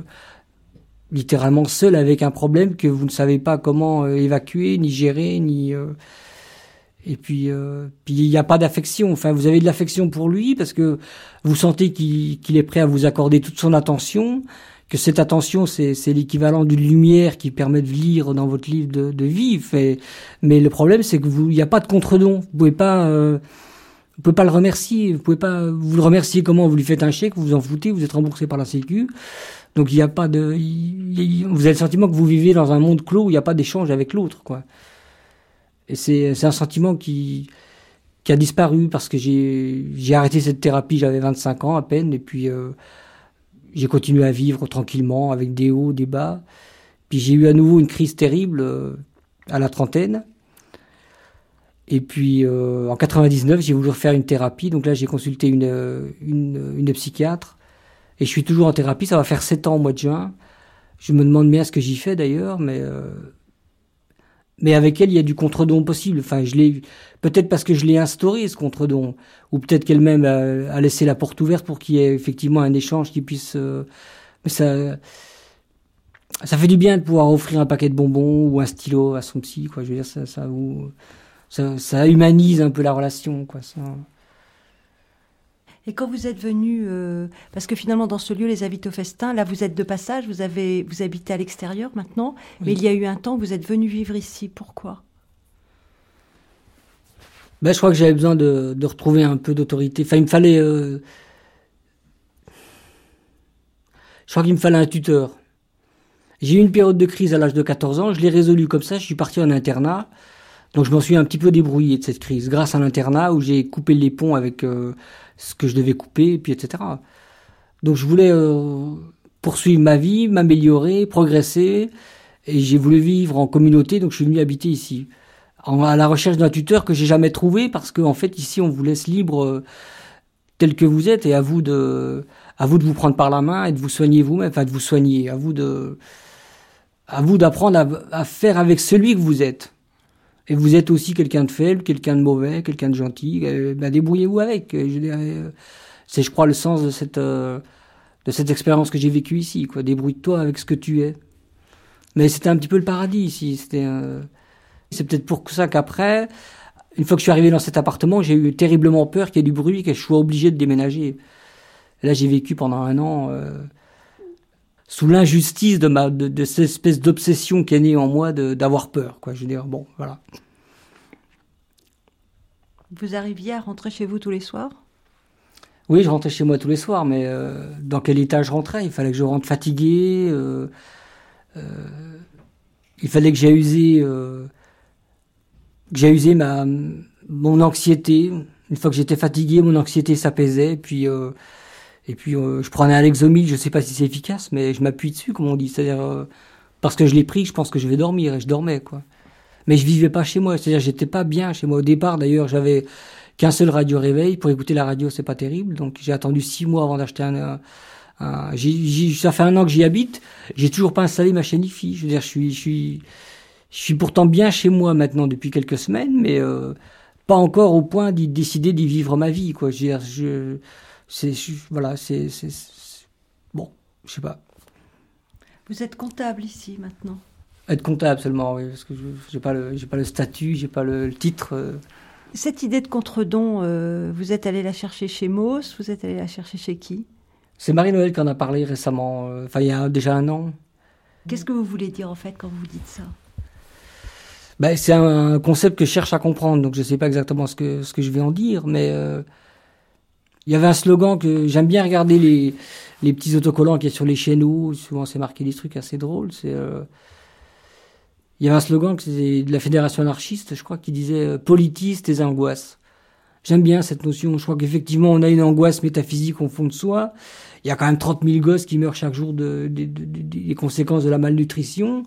littéralement seul avec un problème que vous ne savez pas comment euh, évacuer, ni gérer, ni... euh, et puis, euh, puis il n'y a pas d'affection. Enfin, vous avez de l'affection pour lui parce que vous sentez qu'il qu'il est prêt à vous accorder toute son attention, que cette attention, c'est l'équivalent d'une lumière qui permet de lire dans votre livre de, de. Fait- mais le problème, c'est que vous, il n'y a pas de contre-don. Vous pouvez pas, euh, vous pouvez pas le remercier. Vous pouvez pas, vous le remerciez comment Vous lui faites un chèque, vous vous en foutez, vous êtes remboursé par la Sécu. Donc il n'y a pas de, il- il- vous avez le sentiment que vous vivez dans un monde clos où il n'y a pas d'échange avec l'autre, quoi. Et c'est un sentiment qui qui a disparu parce que j'ai j'ai arrêté cette thérapie, j'avais 25 ans à peine, et puis euh, j'ai continué à vivre tranquillement avec des hauts, des bas. Puis j'ai eu à nouveau une crise terrible euh, à la trentaine. Et puis euh, en 99, j'ai voulu refaire une thérapie, donc là j'ai consulté une, euh, une une psychiatre et je suis toujours en thérapie. Ça va faire sept ans au mois de juin. Je me demande bien ce que j'y fais d'ailleurs, mais mais avec elle, il y a du contre-don possible. Enfin, je l'ai peut-être parce que je l'ai instauré ce contre-don, ou peut-être qu'elle-même a, laissé la porte ouverte pour qu'il y ait effectivement un échange qui puisse. euh, mais ça, ça fait du bien de pouvoir offrir un paquet de bonbons ou un stylo à son psy, quoi. Je veux dire, ça, ça, vous- ça, ça humanise un peu la relation, quoi. Et quand vous êtes venu, euh, parce que finalement dans ce lieu, les Avites au Festin, là vous êtes de passage, vous avez, vous habitez à l'extérieur maintenant, mais il y a eu un temps, vous êtes venu vivre ici. Pourquoi? Ben, je crois que j'avais besoin de, de retrouver un peu d'autorité. Enfin, il me fallait. euh, Je crois qu'il me fallait un tuteur. J'ai eu une période de crise à l'âge de 14 ans, je l'ai résolue comme ça, je suis parti en internat. Donc je m'en suis un petit peu débrouillé de cette crise, grâce à l'internat où j'ai coupé les ponts avec euh, ce que je devais couper, et puis etc. Donc je voulais euh, poursuivre ma vie, m'améliorer, progresser, et j'ai voulu vivre en communauté, donc je suis venu habiter ici. En, à la recherche d'un tuteur que j'ai jamais trouvé, parce qu'en fait ici on vous laisse libre euh, tel que vous êtes, et à vous de, à vous de vous prendre par la main et de vous soigner vous-même, enfin de vous soigner, à vous de, à vous d'apprendre à faire avec celui que vous êtes. Et vous êtes aussi quelqu'un de faible, quelqu'un de mauvais, quelqu'un de gentil. ben débrouillez-vous avec. euh, euh, c'est, je crois, le sens de cette euh, de cette expérience que j'ai vécue ici. Quoi, débrouille-toi avec ce que tu es. Mais c'était un petit peu le paradis ici. C'était, euh, c'est peut-être pour ça qu'après, une fois que je suis arrivé dans cet appartement, j'ai eu terriblement peur qu'il y ait du bruit, que je sois obligé de déménager. Là, j'ai vécu pendant un an. Sous l'injustice de ma de, de cette espèce d'obsession qui est née en moi d'avoir peur quoi. Je veux dire bon voilà. Vous arriviez à rentrer chez vous tous les soirs? Oui je rentrais chez moi tous les soirs mais euh, dans quel état je rentrais? Il fallait que je rentre fatigué euh, euh, il fallait que j'ai usé euh, que j'ai usé ma mon anxiété. Une fois que j'étais fatigué mon anxiété s'apaisait puis euh, et puis euh, je prenais un Lexomil, je sais pas si c'est efficace, mais je m'appuie dessus, comme on dit. C'est-à-dire euh, parce que je l'ai pris, je pense que je vais dormir et je dormais quoi. Mais je vivais pas chez moi, c'est-à-dire j'étais pas bien chez moi au départ. D'ailleurs, j'avais qu'un seul radio réveil pour écouter la radio, c'est pas terrible. Donc j'ai attendu six mois avant d'acheter un. un- un- j'ai- j'ai- ça fait un an que j'y habite, j'ai toujours pas installé ma chaîne IFI. Je veux dire, je suis, je suis, je suis pourtant bien chez moi maintenant depuis quelques semaines, mais euh, pas encore au point d'y décider d'y vivre ma vie quoi. Je veux dire, je c'est voilà, c'est bon, je sais pas. Vous êtes comptable ici maintenant. Être comptable seulement, oui, parce que je j'ai pas le j'ai pas le statut, j'ai pas le, le titre. euh. Cette idée de contredon, euh, vous êtes allé la chercher chez Mauss, vous êtes allé la chercher chez qui? C'est Marie-Noël qui en a parlé récemment, euh, enfin il y a déjà un an. Qu'est-ce que vous voulez dire en fait quand vous dites ça? Ben, c'est un concept que je cherche à comprendre, donc je sais pas exactement ce que ce que je vais en dire, mais euh, il y avait un slogan que j'aime bien regarder les les petits autocollants qui est sur les chaîneaux, souvent c'est marqué des trucs assez drôles, c'est euh, il y avait un slogan que c'est de la fédération anarchiste, je crois, qui disait euh, politise tes angoisses. J'aime bien cette notion. Je crois qu'effectivement, on a une angoisse métaphysique au fond de soi. Il y a quand même 30 000 gosses qui meurent chaque jour de- de- de- des conséquences de la malnutrition.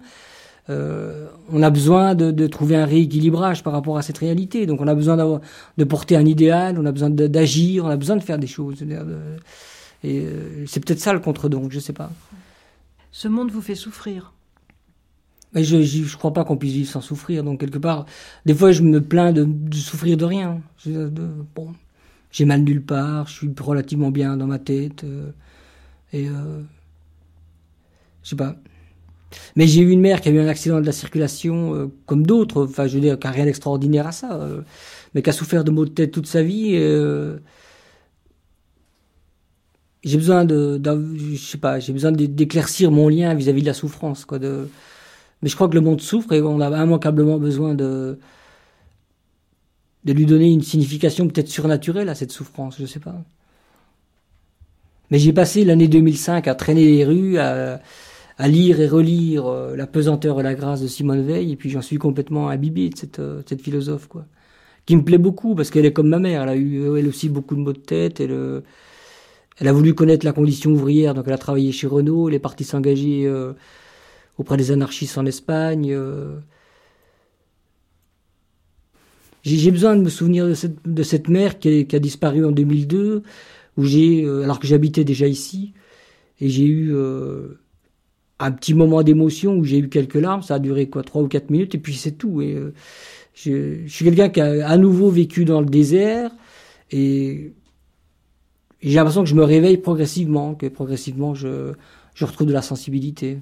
Euh, on a besoin de, de trouver un rééquilibrage par rapport à cette réalité. Donc, on a besoin de porter un idéal, on a besoin d'agir, on a besoin de faire des choses. Et euh, c'est peut-être ça le contre-don, je sais pas. Ce monde vous fait souffrir. Mais je, je, je crois pas qu'on puisse vivre sans souffrir. Donc quelque part, des fois, je me plains de, de souffrir de rien. De- bon, j'ai mal nulle part. Je suis relativement bien dans ma tête. euh, et je sais pas. Mais j'ai eu une mère qui a eu un accident de la circulation, euh, comme d'autres. Enfin, je veux dire, qui a rien d'extraordinaire à ça, euh, mais qui a souffert de maux de tête toute sa vie. euh, j'ai besoin de, je sais pas, j'ai besoin d'é- d'éclaircir mon lien vis-à-vis de la souffrance, quoi. De, mais je crois que le monde souffre et on a immanquablement besoin de, de lui donner une signification peut-être surnaturelle à cette souffrance, je sais pas. Mais j'ai passé l'année 2005 à traîner les rues, à, à lire et relire euh, La pesanteur et la grâce de Simone Veil, et puis j'en suis complètement imbibé de cette, euh, cette philosophe, quoi. Qui me plaît beaucoup, parce qu'elle est comme ma mère, elle a eu, elle aussi, beaucoup de maux de tête, elle, euh, elle a voulu connaître la condition ouvrière, donc elle a travaillé chez Renault, elle est partie s'engager euh, auprès des anarchistes en Espagne. euh. J'ai besoin de me souvenir de cette, de cette mère qui, qui a disparu en 2002, où j'ai, alors que j'habitais déjà ici, et j'ai eu euh, un petit moment d'émotion où j'ai eu quelques larmes. Ça a duré quoi, trois ou quatre minutes, et puis c'est tout. Et euh, je, suis quelqu'un qui a à nouveau vécu dans le désert, et j'ai l'impression que je me réveille progressivement, que progressivement je, je retrouve de la sensibilité.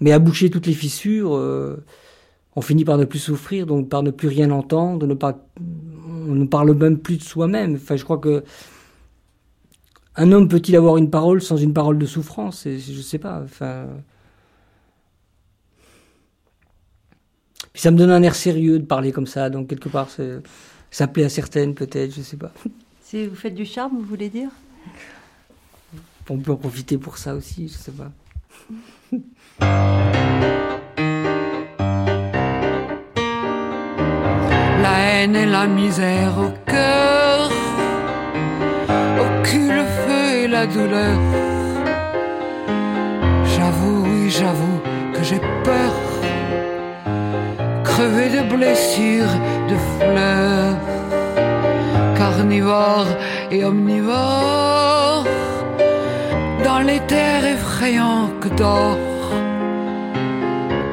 Mais à boucher toutes les fissures, euh, on finit par ne plus souffrir, donc par ne plus rien entendre, ne pas, on ne parle même plus de soi-même. Enfin, je crois que un homme peut-il avoir une parole sans une parole de souffrance? Et Je sais pas. Enfin, Puis ça me donne un air sérieux de parler comme ça, donc quelque part, ça plaît à certaines peut-être, je sais pas. (laughs) Si vous faites du charme, vous voulez dire? On peut en profiter pour ça aussi, je sais pas. la haine et la misère au cœur, la douleur. J'avoue, oui, j'avoue que j'ai peur, crever de blessures, de fleurs, carnivore et omnivore, dans les terres effrayants que dort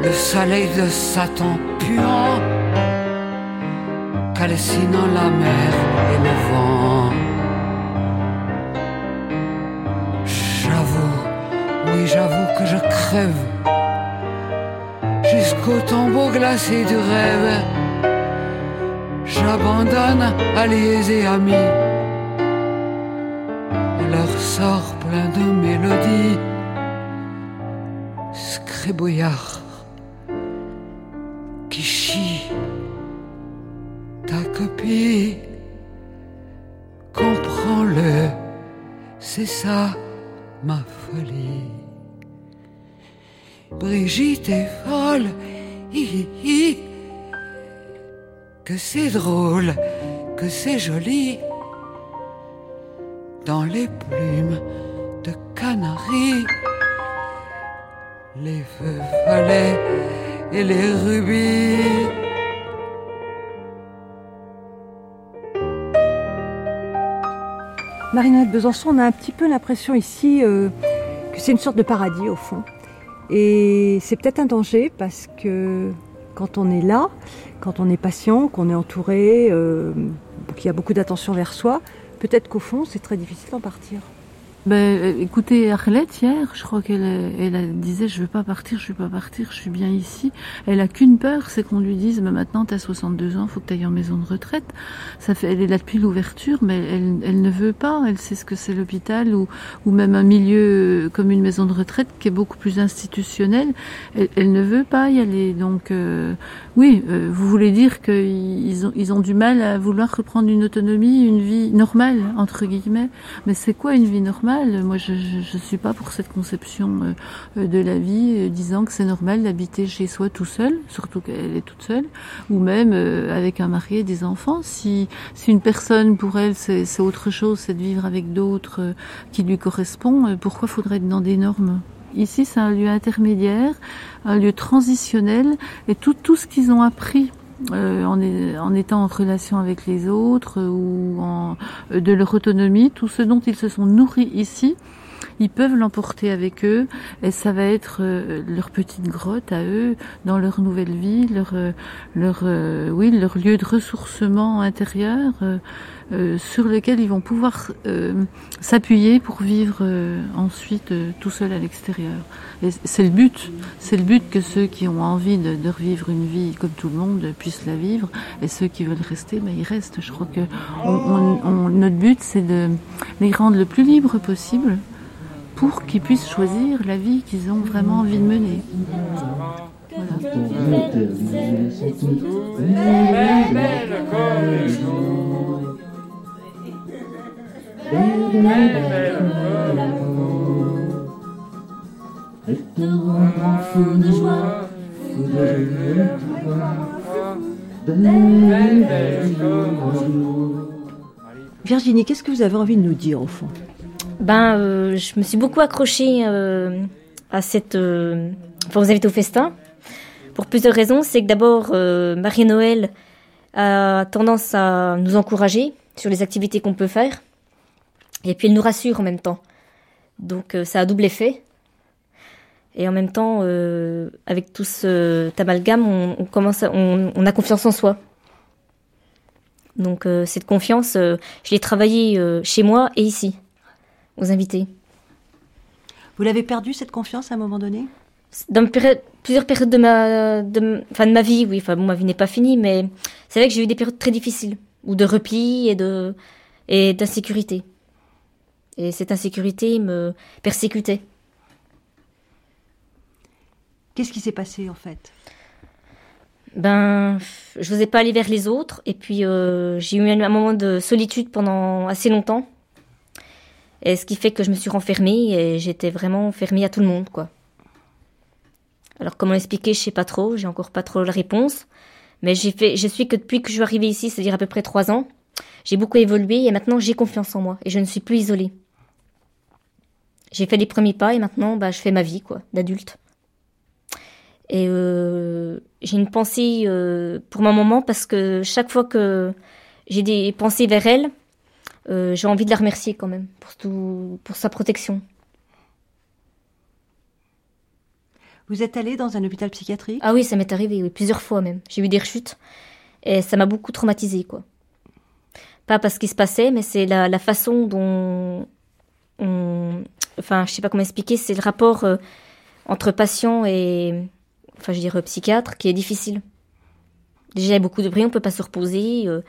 le soleil de Satan puant calcinant la mer et le vent. J'avoue que je crève jusqu'au tombeau glacé du rêve. J'abandonne alliés et amis leur sort plein de mélodies. Scribouillard qui chie ta copie. Comprends-le, c'est ça ma folie. Brigitte est folle, hi, hi, hi. que c'est drôle, que c'est joli. Dans les plumes de canari, les feux follets et les rubis. Marinette Besançon, on a un petit peu l'impression ici euh, que c'est une sorte de paradis au fond. Et c'est peut-être un danger parce que quand on est là, quand on est patient, qu'on est entouré, euh, qu'il y a beaucoup d'attention vers soi, peut-être qu'au fond c'est très difficile d'en partir. Ben, euh, écoutez, Arlette, hier, je crois qu'elle elle, disait je veux pas partir, je veux pas partir, je suis bien ici. Elle a qu'une peur, c'est qu'on lui dise ben, maintenant tu as 62 ans, faut que tu ailles en maison de retraite. Ça fait, elle est là depuis l'ouverture, mais elle, elle ne veut pas. Elle sait ce que c'est l'hôpital ou, ou même un milieu comme une maison de retraite qui est beaucoup plus institutionnel. Elle, elle ne veut pas y aller. Donc, euh, oui, euh, vous voulez dire qu'ils ont, ils ont du mal à vouloir reprendre une autonomie, une vie normale, entre guillemets. Mais c'est quoi une vie normale? Moi, je, je suis pas pour cette conception euh, de la vie, euh, disant que c'est normal d'habiter chez soi tout seul, surtout qu'elle est toute seule, ou même euh, avec un mari et des enfants. Si, si une personne, pour elle, c'est autre chose, c'est de vivre avec d'autres euh, qui lui correspond, euh, pourquoi faudrait être dans des normes? Ici, c'est un lieu intermédiaire, un lieu transitionnel, et tout, tout ce qu'ils ont appris euh, en, est- en étant en relation avec les autres euh, ou en, euh, de leur autonomie, tout ce dont ils se sont nourris ici, ils peuvent l'emporter avec eux. Et ça va être euh, leur petite grotte à eux dans leur nouvelle vie, leur euh, leur euh, oui leur lieu de ressourcement intérieur euh, euh, sur lequel ils vont pouvoir euh, s'appuyer pour vivre euh, ensuite euh, tout seul à l'extérieur. Et c'est le but, c'est le but que ceux qui ont envie de, revivre une vie comme tout le monde puissent la vivre et ceux qui veulent rester, ben, ils restent. Je crois que notre but c'est de les rendre le plus libres possible pour qu'ils puissent choisir la vie qu'ils ont vraiment envie de mener. Virginie, qu'est-ce que vous avez envie de nous dire au fond? Ben, euh, je me suis beaucoup accrochée euh, à cette, euh, enfin, aux invités au festin. Pour plusieurs raisons. C'est que d'abord, Marie-Noël a tendance à nous encourager sur les activités qu'on peut faire, et puis elle nous rassure en même temps. Donc, euh, ça a double effet. Et en même temps, euh, avec tout cet amalgame, on, on commence, à- on, on a confiance en soi. Donc, euh, cette confiance, euh, je l'ai travaillée chez moi et ici aux invités. Vous l'avez perdu cette confiance à un moment donné? Dans péri- plusieurs périodes de ma, de, enfin, de ma vie, oui, enfin bon, ma vie n'est pas finie, mais c'est vrai que j'ai eu des périodes très difficiles, ou de repli et de et d'insécurité. Et cette insécurité me persécutait. Qu'est-ce qui s'est passé en fait? Ben, je n'osais pas aller vers les autres. Et puis, euh, j'ai eu un moment de solitude pendant assez longtemps. Et ce qui fait que je me suis renfermée et j'étais vraiment fermée à tout le monde, quoi. Alors, comment l'expliquer, je sais pas trop. J'ai encore pas trop la réponse. Mais j'ai fait, je suis que depuis que je suis arrivée ici, c'est-à-dire à peu près trois ans, j'ai beaucoup évolué et maintenant j'ai confiance en moi et je ne suis plus isolée. J'ai fait les premiers pas et maintenant, bah, je fais ma vie, quoi, d'adulte. Et euh, j'ai une pensée euh, pour ma maman parce que chaque fois que j'ai des pensées vers elle, euh, j'ai envie de la remercier quand même pour tout, pour sa protection. Vous êtes allé dans un hôpital psychiatrique? Ah oui, ça m'est arrivé, oui, plusieurs fois même. J'ai eu des rechutes et ça m'a beaucoup traumatisée, quoi. Pas parce qu'il se passait, mais c'est la, la façon dont on... Enfin, je sais pas comment expliquer, c'est le rapport euh, entre patient et... Enfin, je dire, psychiatre, qui est difficile. Déjà, il y a beaucoup de bruit, on peut pas se reposer. euh,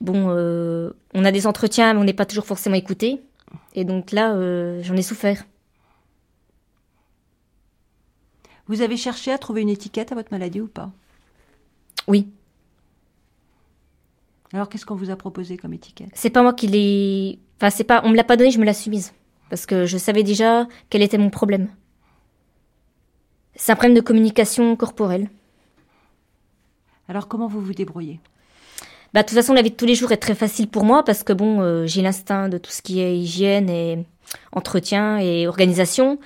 bon, euh, on a des entretiens, mais on n'est pas toujours forcément écouté. Et donc là, j'en ai souffert. Vous avez cherché à trouver une étiquette à votre maladie ou pas? Oui. Alors qu'est-ce qu'on vous a proposé comme étiquette? C'est pas moi qui l'ai. Enfin, c'est pas. On me l'a pas donné, je me l'ai soumise. Parce que je savais déjà quel était mon problème. C'est un problème de communication corporelle. Alors comment vous vous débrouillez? Bah, de toute façon, la vie de tous les jours est très facile pour moi parce que bon, euh, j'ai l'instinct de tout ce qui est hygiène et entretien et organisation.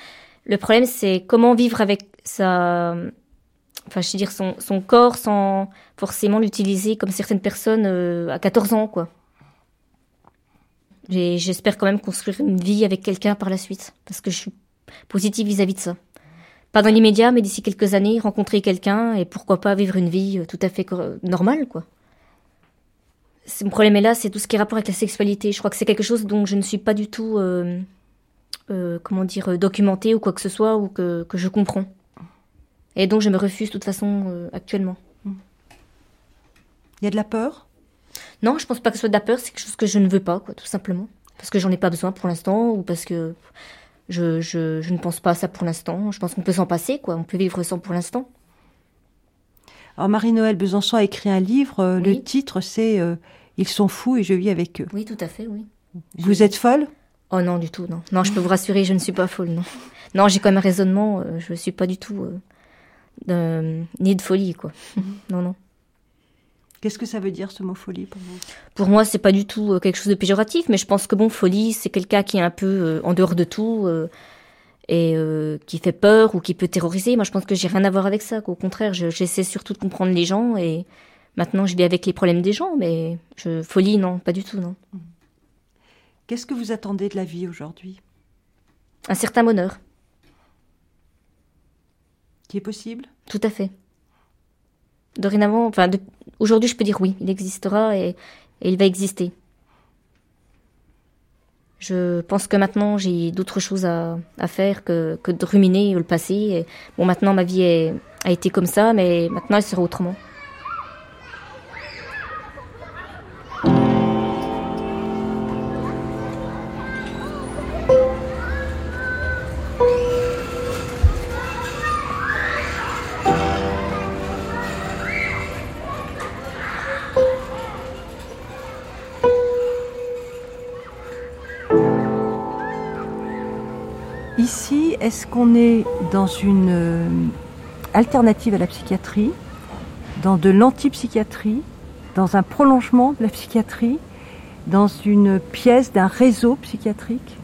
Le problème, c'est comment vivre avec sa, enfin, je veux dire, son, son corps sans forcément l'utiliser comme certaines personnes euh, à 14 ans, quoi. J'espère quand même construire une vie avec quelqu'un par la suite parce que je suis positive vis-à-vis de ça. Pas dans l'immédiat, mais d'ici quelques années, rencontrer quelqu'un et pourquoi pas vivre une vie euh, tout à fait normale, quoi. Mon problème est là, c'est tout ce qui est rapport avec la sexualité. Je crois que c'est quelque chose dont je ne suis pas du tout, euh, euh, comment dire, euh, documentée ou quoi que ce soit, ou que, je comprends. Et donc je me refuse de toute façon actuellement. Il y a de la peur? Non, je pense pas que ce soit de la peur, c'est quelque chose que je ne veux pas, quoi, tout simplement. Parce que j'en ai pas besoin pour l'instant, ou parce que je, je, je ne pense pas à ça pour l'instant. Je pense qu'on peut s'en passer, quoi. On peut vivre sans pour l'instant. Alors Marie-Noël Besançon a écrit un livre, euh, le titre c'est euh, Ils sont fous et je vis avec eux. Oui, tout à fait, oui. Vous êtes folle? Oh non, du tout, non. Non, je peux vous rassurer, je ne suis pas folle, non. Non, j'ai quand même un raisonnement, euh, je suis pas du tout ni de folie, quoi. (laughs) non, non. Qu'est-ce que ça veut dire ce mot folie pour vous? Pour moi, c'est pas du tout euh, quelque chose de péjoratif, mais je pense que bon, folie, c'est quelqu'un qui est un peu euh, en dehors de tout euh, et euh, qui fait peur ou qui peut terroriser. Moi, je pense que j'ai rien à voir avec ça. qu'au contraire, je- j'essaie surtout de comprendre les gens et maintenant, je vis avec les problèmes des gens, mais je, folie, non, pas du tout, non. Qu'est-ce que vous attendez de la vie aujourd'hui? Un certain bonheur, Qui est possible? Tout à fait. Dorénavant, enfin, de- aujourd'hui, je peux dire oui, il existera et, il va exister. Je pense que maintenant, j'ai d'autres choses à, faire que, de ruminer le passé. Bon, maintenant, ma vie a été comme ça, mais maintenant, elle sera autrement. Est-ce qu'on est dans une euh, alternative à la psychiatrie, dans de l'antipsychiatrie, dans un prolongement de la psychiatrie, dans une pièce d'un réseau psychiatrique?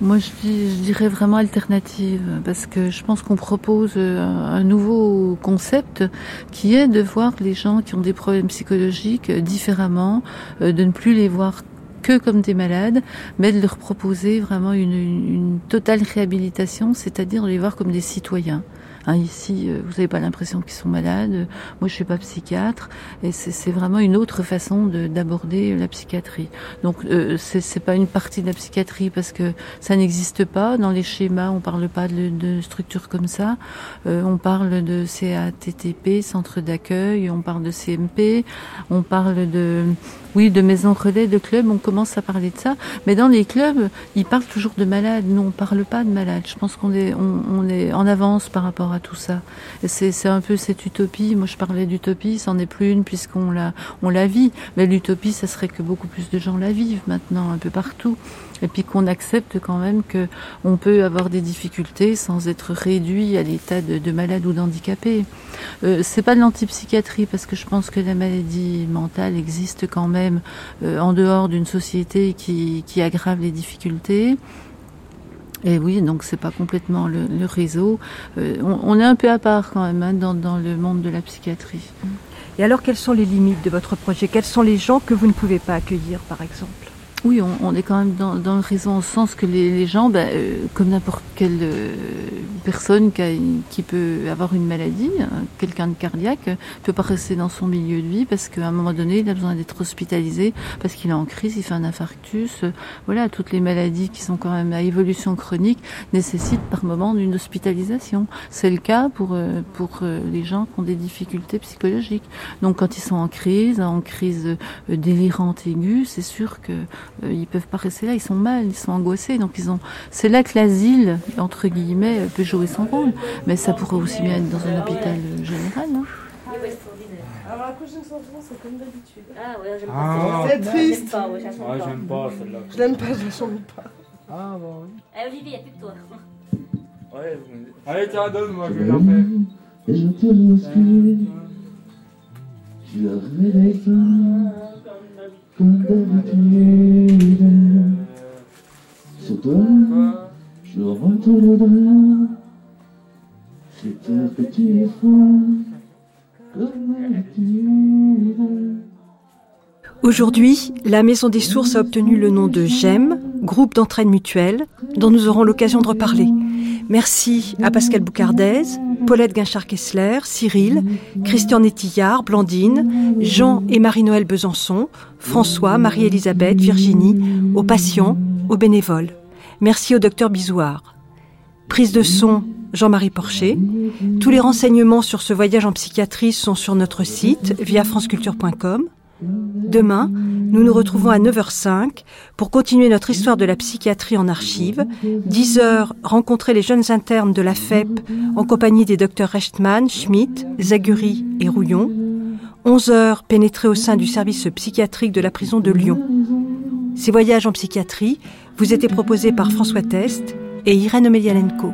Moi, je, dirais vraiment alternative, parce que je pense qu'on propose euh, un nouveau concept qui est de voir les gens qui ont des problèmes psychologiques différemment, euh, de ne plus les voir que comme des malades, mais de leur proposer vraiment une, une- totale réhabilitation, c'est-à-dire de les voir comme des citoyens. Hein, ici, euh, vous n'avez pas l'impression qu'ils sont malades. Moi, je suis pas psychiatre, et c'est vraiment une autre façon de- d'aborder la psychiatrie. Donc, euh, c'est pas une partie de la psychiatrie parce que ça n'existe pas dans les schémas. On parle pas de, de structures comme ça. Euh, on parle de CATTP, centre d'accueil. On parle de CMP. On parle de Oui, de maisons relais, de clubs, on commence à parler de ça. Mais dans les clubs, ils parlent toujours de malades. Nous, on parle pas de malades. Je pense qu'on est, on, est en avance par rapport à tout ça. C'est, un peu cette utopie. Moi, je parlais d'utopie, c'en est plus une puisqu'on la, on la vit. Mais l'utopie, ça serait que beaucoup plus de gens la vivent maintenant, un peu partout. Et puis qu'on accepte quand même que on peut avoir des difficultés sans être réduit à l'état de, de malade ou d'handicapé. Euh, c'est pas de l'antipsychiatrie parce que je pense que la maladie mentale existe quand même euh, en dehors d'une société qui, qui aggrave les difficultés. Et oui, donc c'est pas complètement le, le réseau. Euh, on, on, est un peu à part quand même hein, dans, dans le monde de la psychiatrie. Et alors, quelles sont les limites de votre projet? Quels sont les gens que vous ne pouvez pas accueillir, par exemple? Oui, on, on, est quand même dans, dans le réseau en sens que les, les gens, ben, euh, comme n'importe quelle euh, personne qui, a, qui, peut avoir une maladie, hein, quelqu'un de cardiaque, peut pas rester dans son milieu de vie parce qu'à un moment donné, il a besoin d'être hospitalisé parce qu'il est en crise, il fait un infarctus. Euh, voilà, toutes les maladies qui sont quand même à évolution chronique nécessitent par moment une hospitalisation. C'est le cas pour, euh, pour euh, les gens qui ont des difficultés psychologiques. Donc quand ils sont en crise, en crise délirante aiguë, c'est sûr que euh, ils peuvent pas rester là, ils sont mal, ils sont angoissés. Donc ils ont. C'est là que l'asile entre guillemets peut jouer son rôle, mais ça pourrait aussi bien être dans un hôpital général, non? Alors la prochaine chanson, c'est comme d'habitude. Ah ouais, j'aime pas. c'est triste. Pas, ouais, ah, j'aime pas celle-là. Je l'aime pas, je la chante pas. Ah bon. oui. Eh Olivier, il a plus que toi. Ouais, Allez, tiens, donne-moi, je vais la faire. Et je te respire. Je la pas. Comme d'habitude. Sur toi, je retournerai. J'ai peur que tu es froid. Aujourd'hui, la Maison des Sources a obtenu le nom de GEM, groupe d'entraide mutuelle, dont nous aurons l'occasion de reparler. Merci à Pascal Boucardez, Paulette Guinchard-Kessler, Cyril, Christian Nétillard, Blandine, Jean et Marie-Noël Besançon, François, Marie-Elisabeth, Virginie, aux patients, aux bénévoles. Merci au docteur Bisouard. Prise de son, Jean-Marie Porcher. Tous les renseignements sur ce voyage en psychiatrie sont sur notre site via franceculture.com. Demain, nous nous retrouvons à 9h05 pour continuer notre histoire de la psychiatrie en archives. 10h, rencontrer les jeunes internes de la FEP en compagnie des docteurs Rechtmann, Schmidt, Zaguri et Rouillon. 11h, pénétrer au sein du service psychiatrique de la prison de Lyon. Ces voyages en psychiatrie vous étaient proposés par François Test et Irène Omelialenko.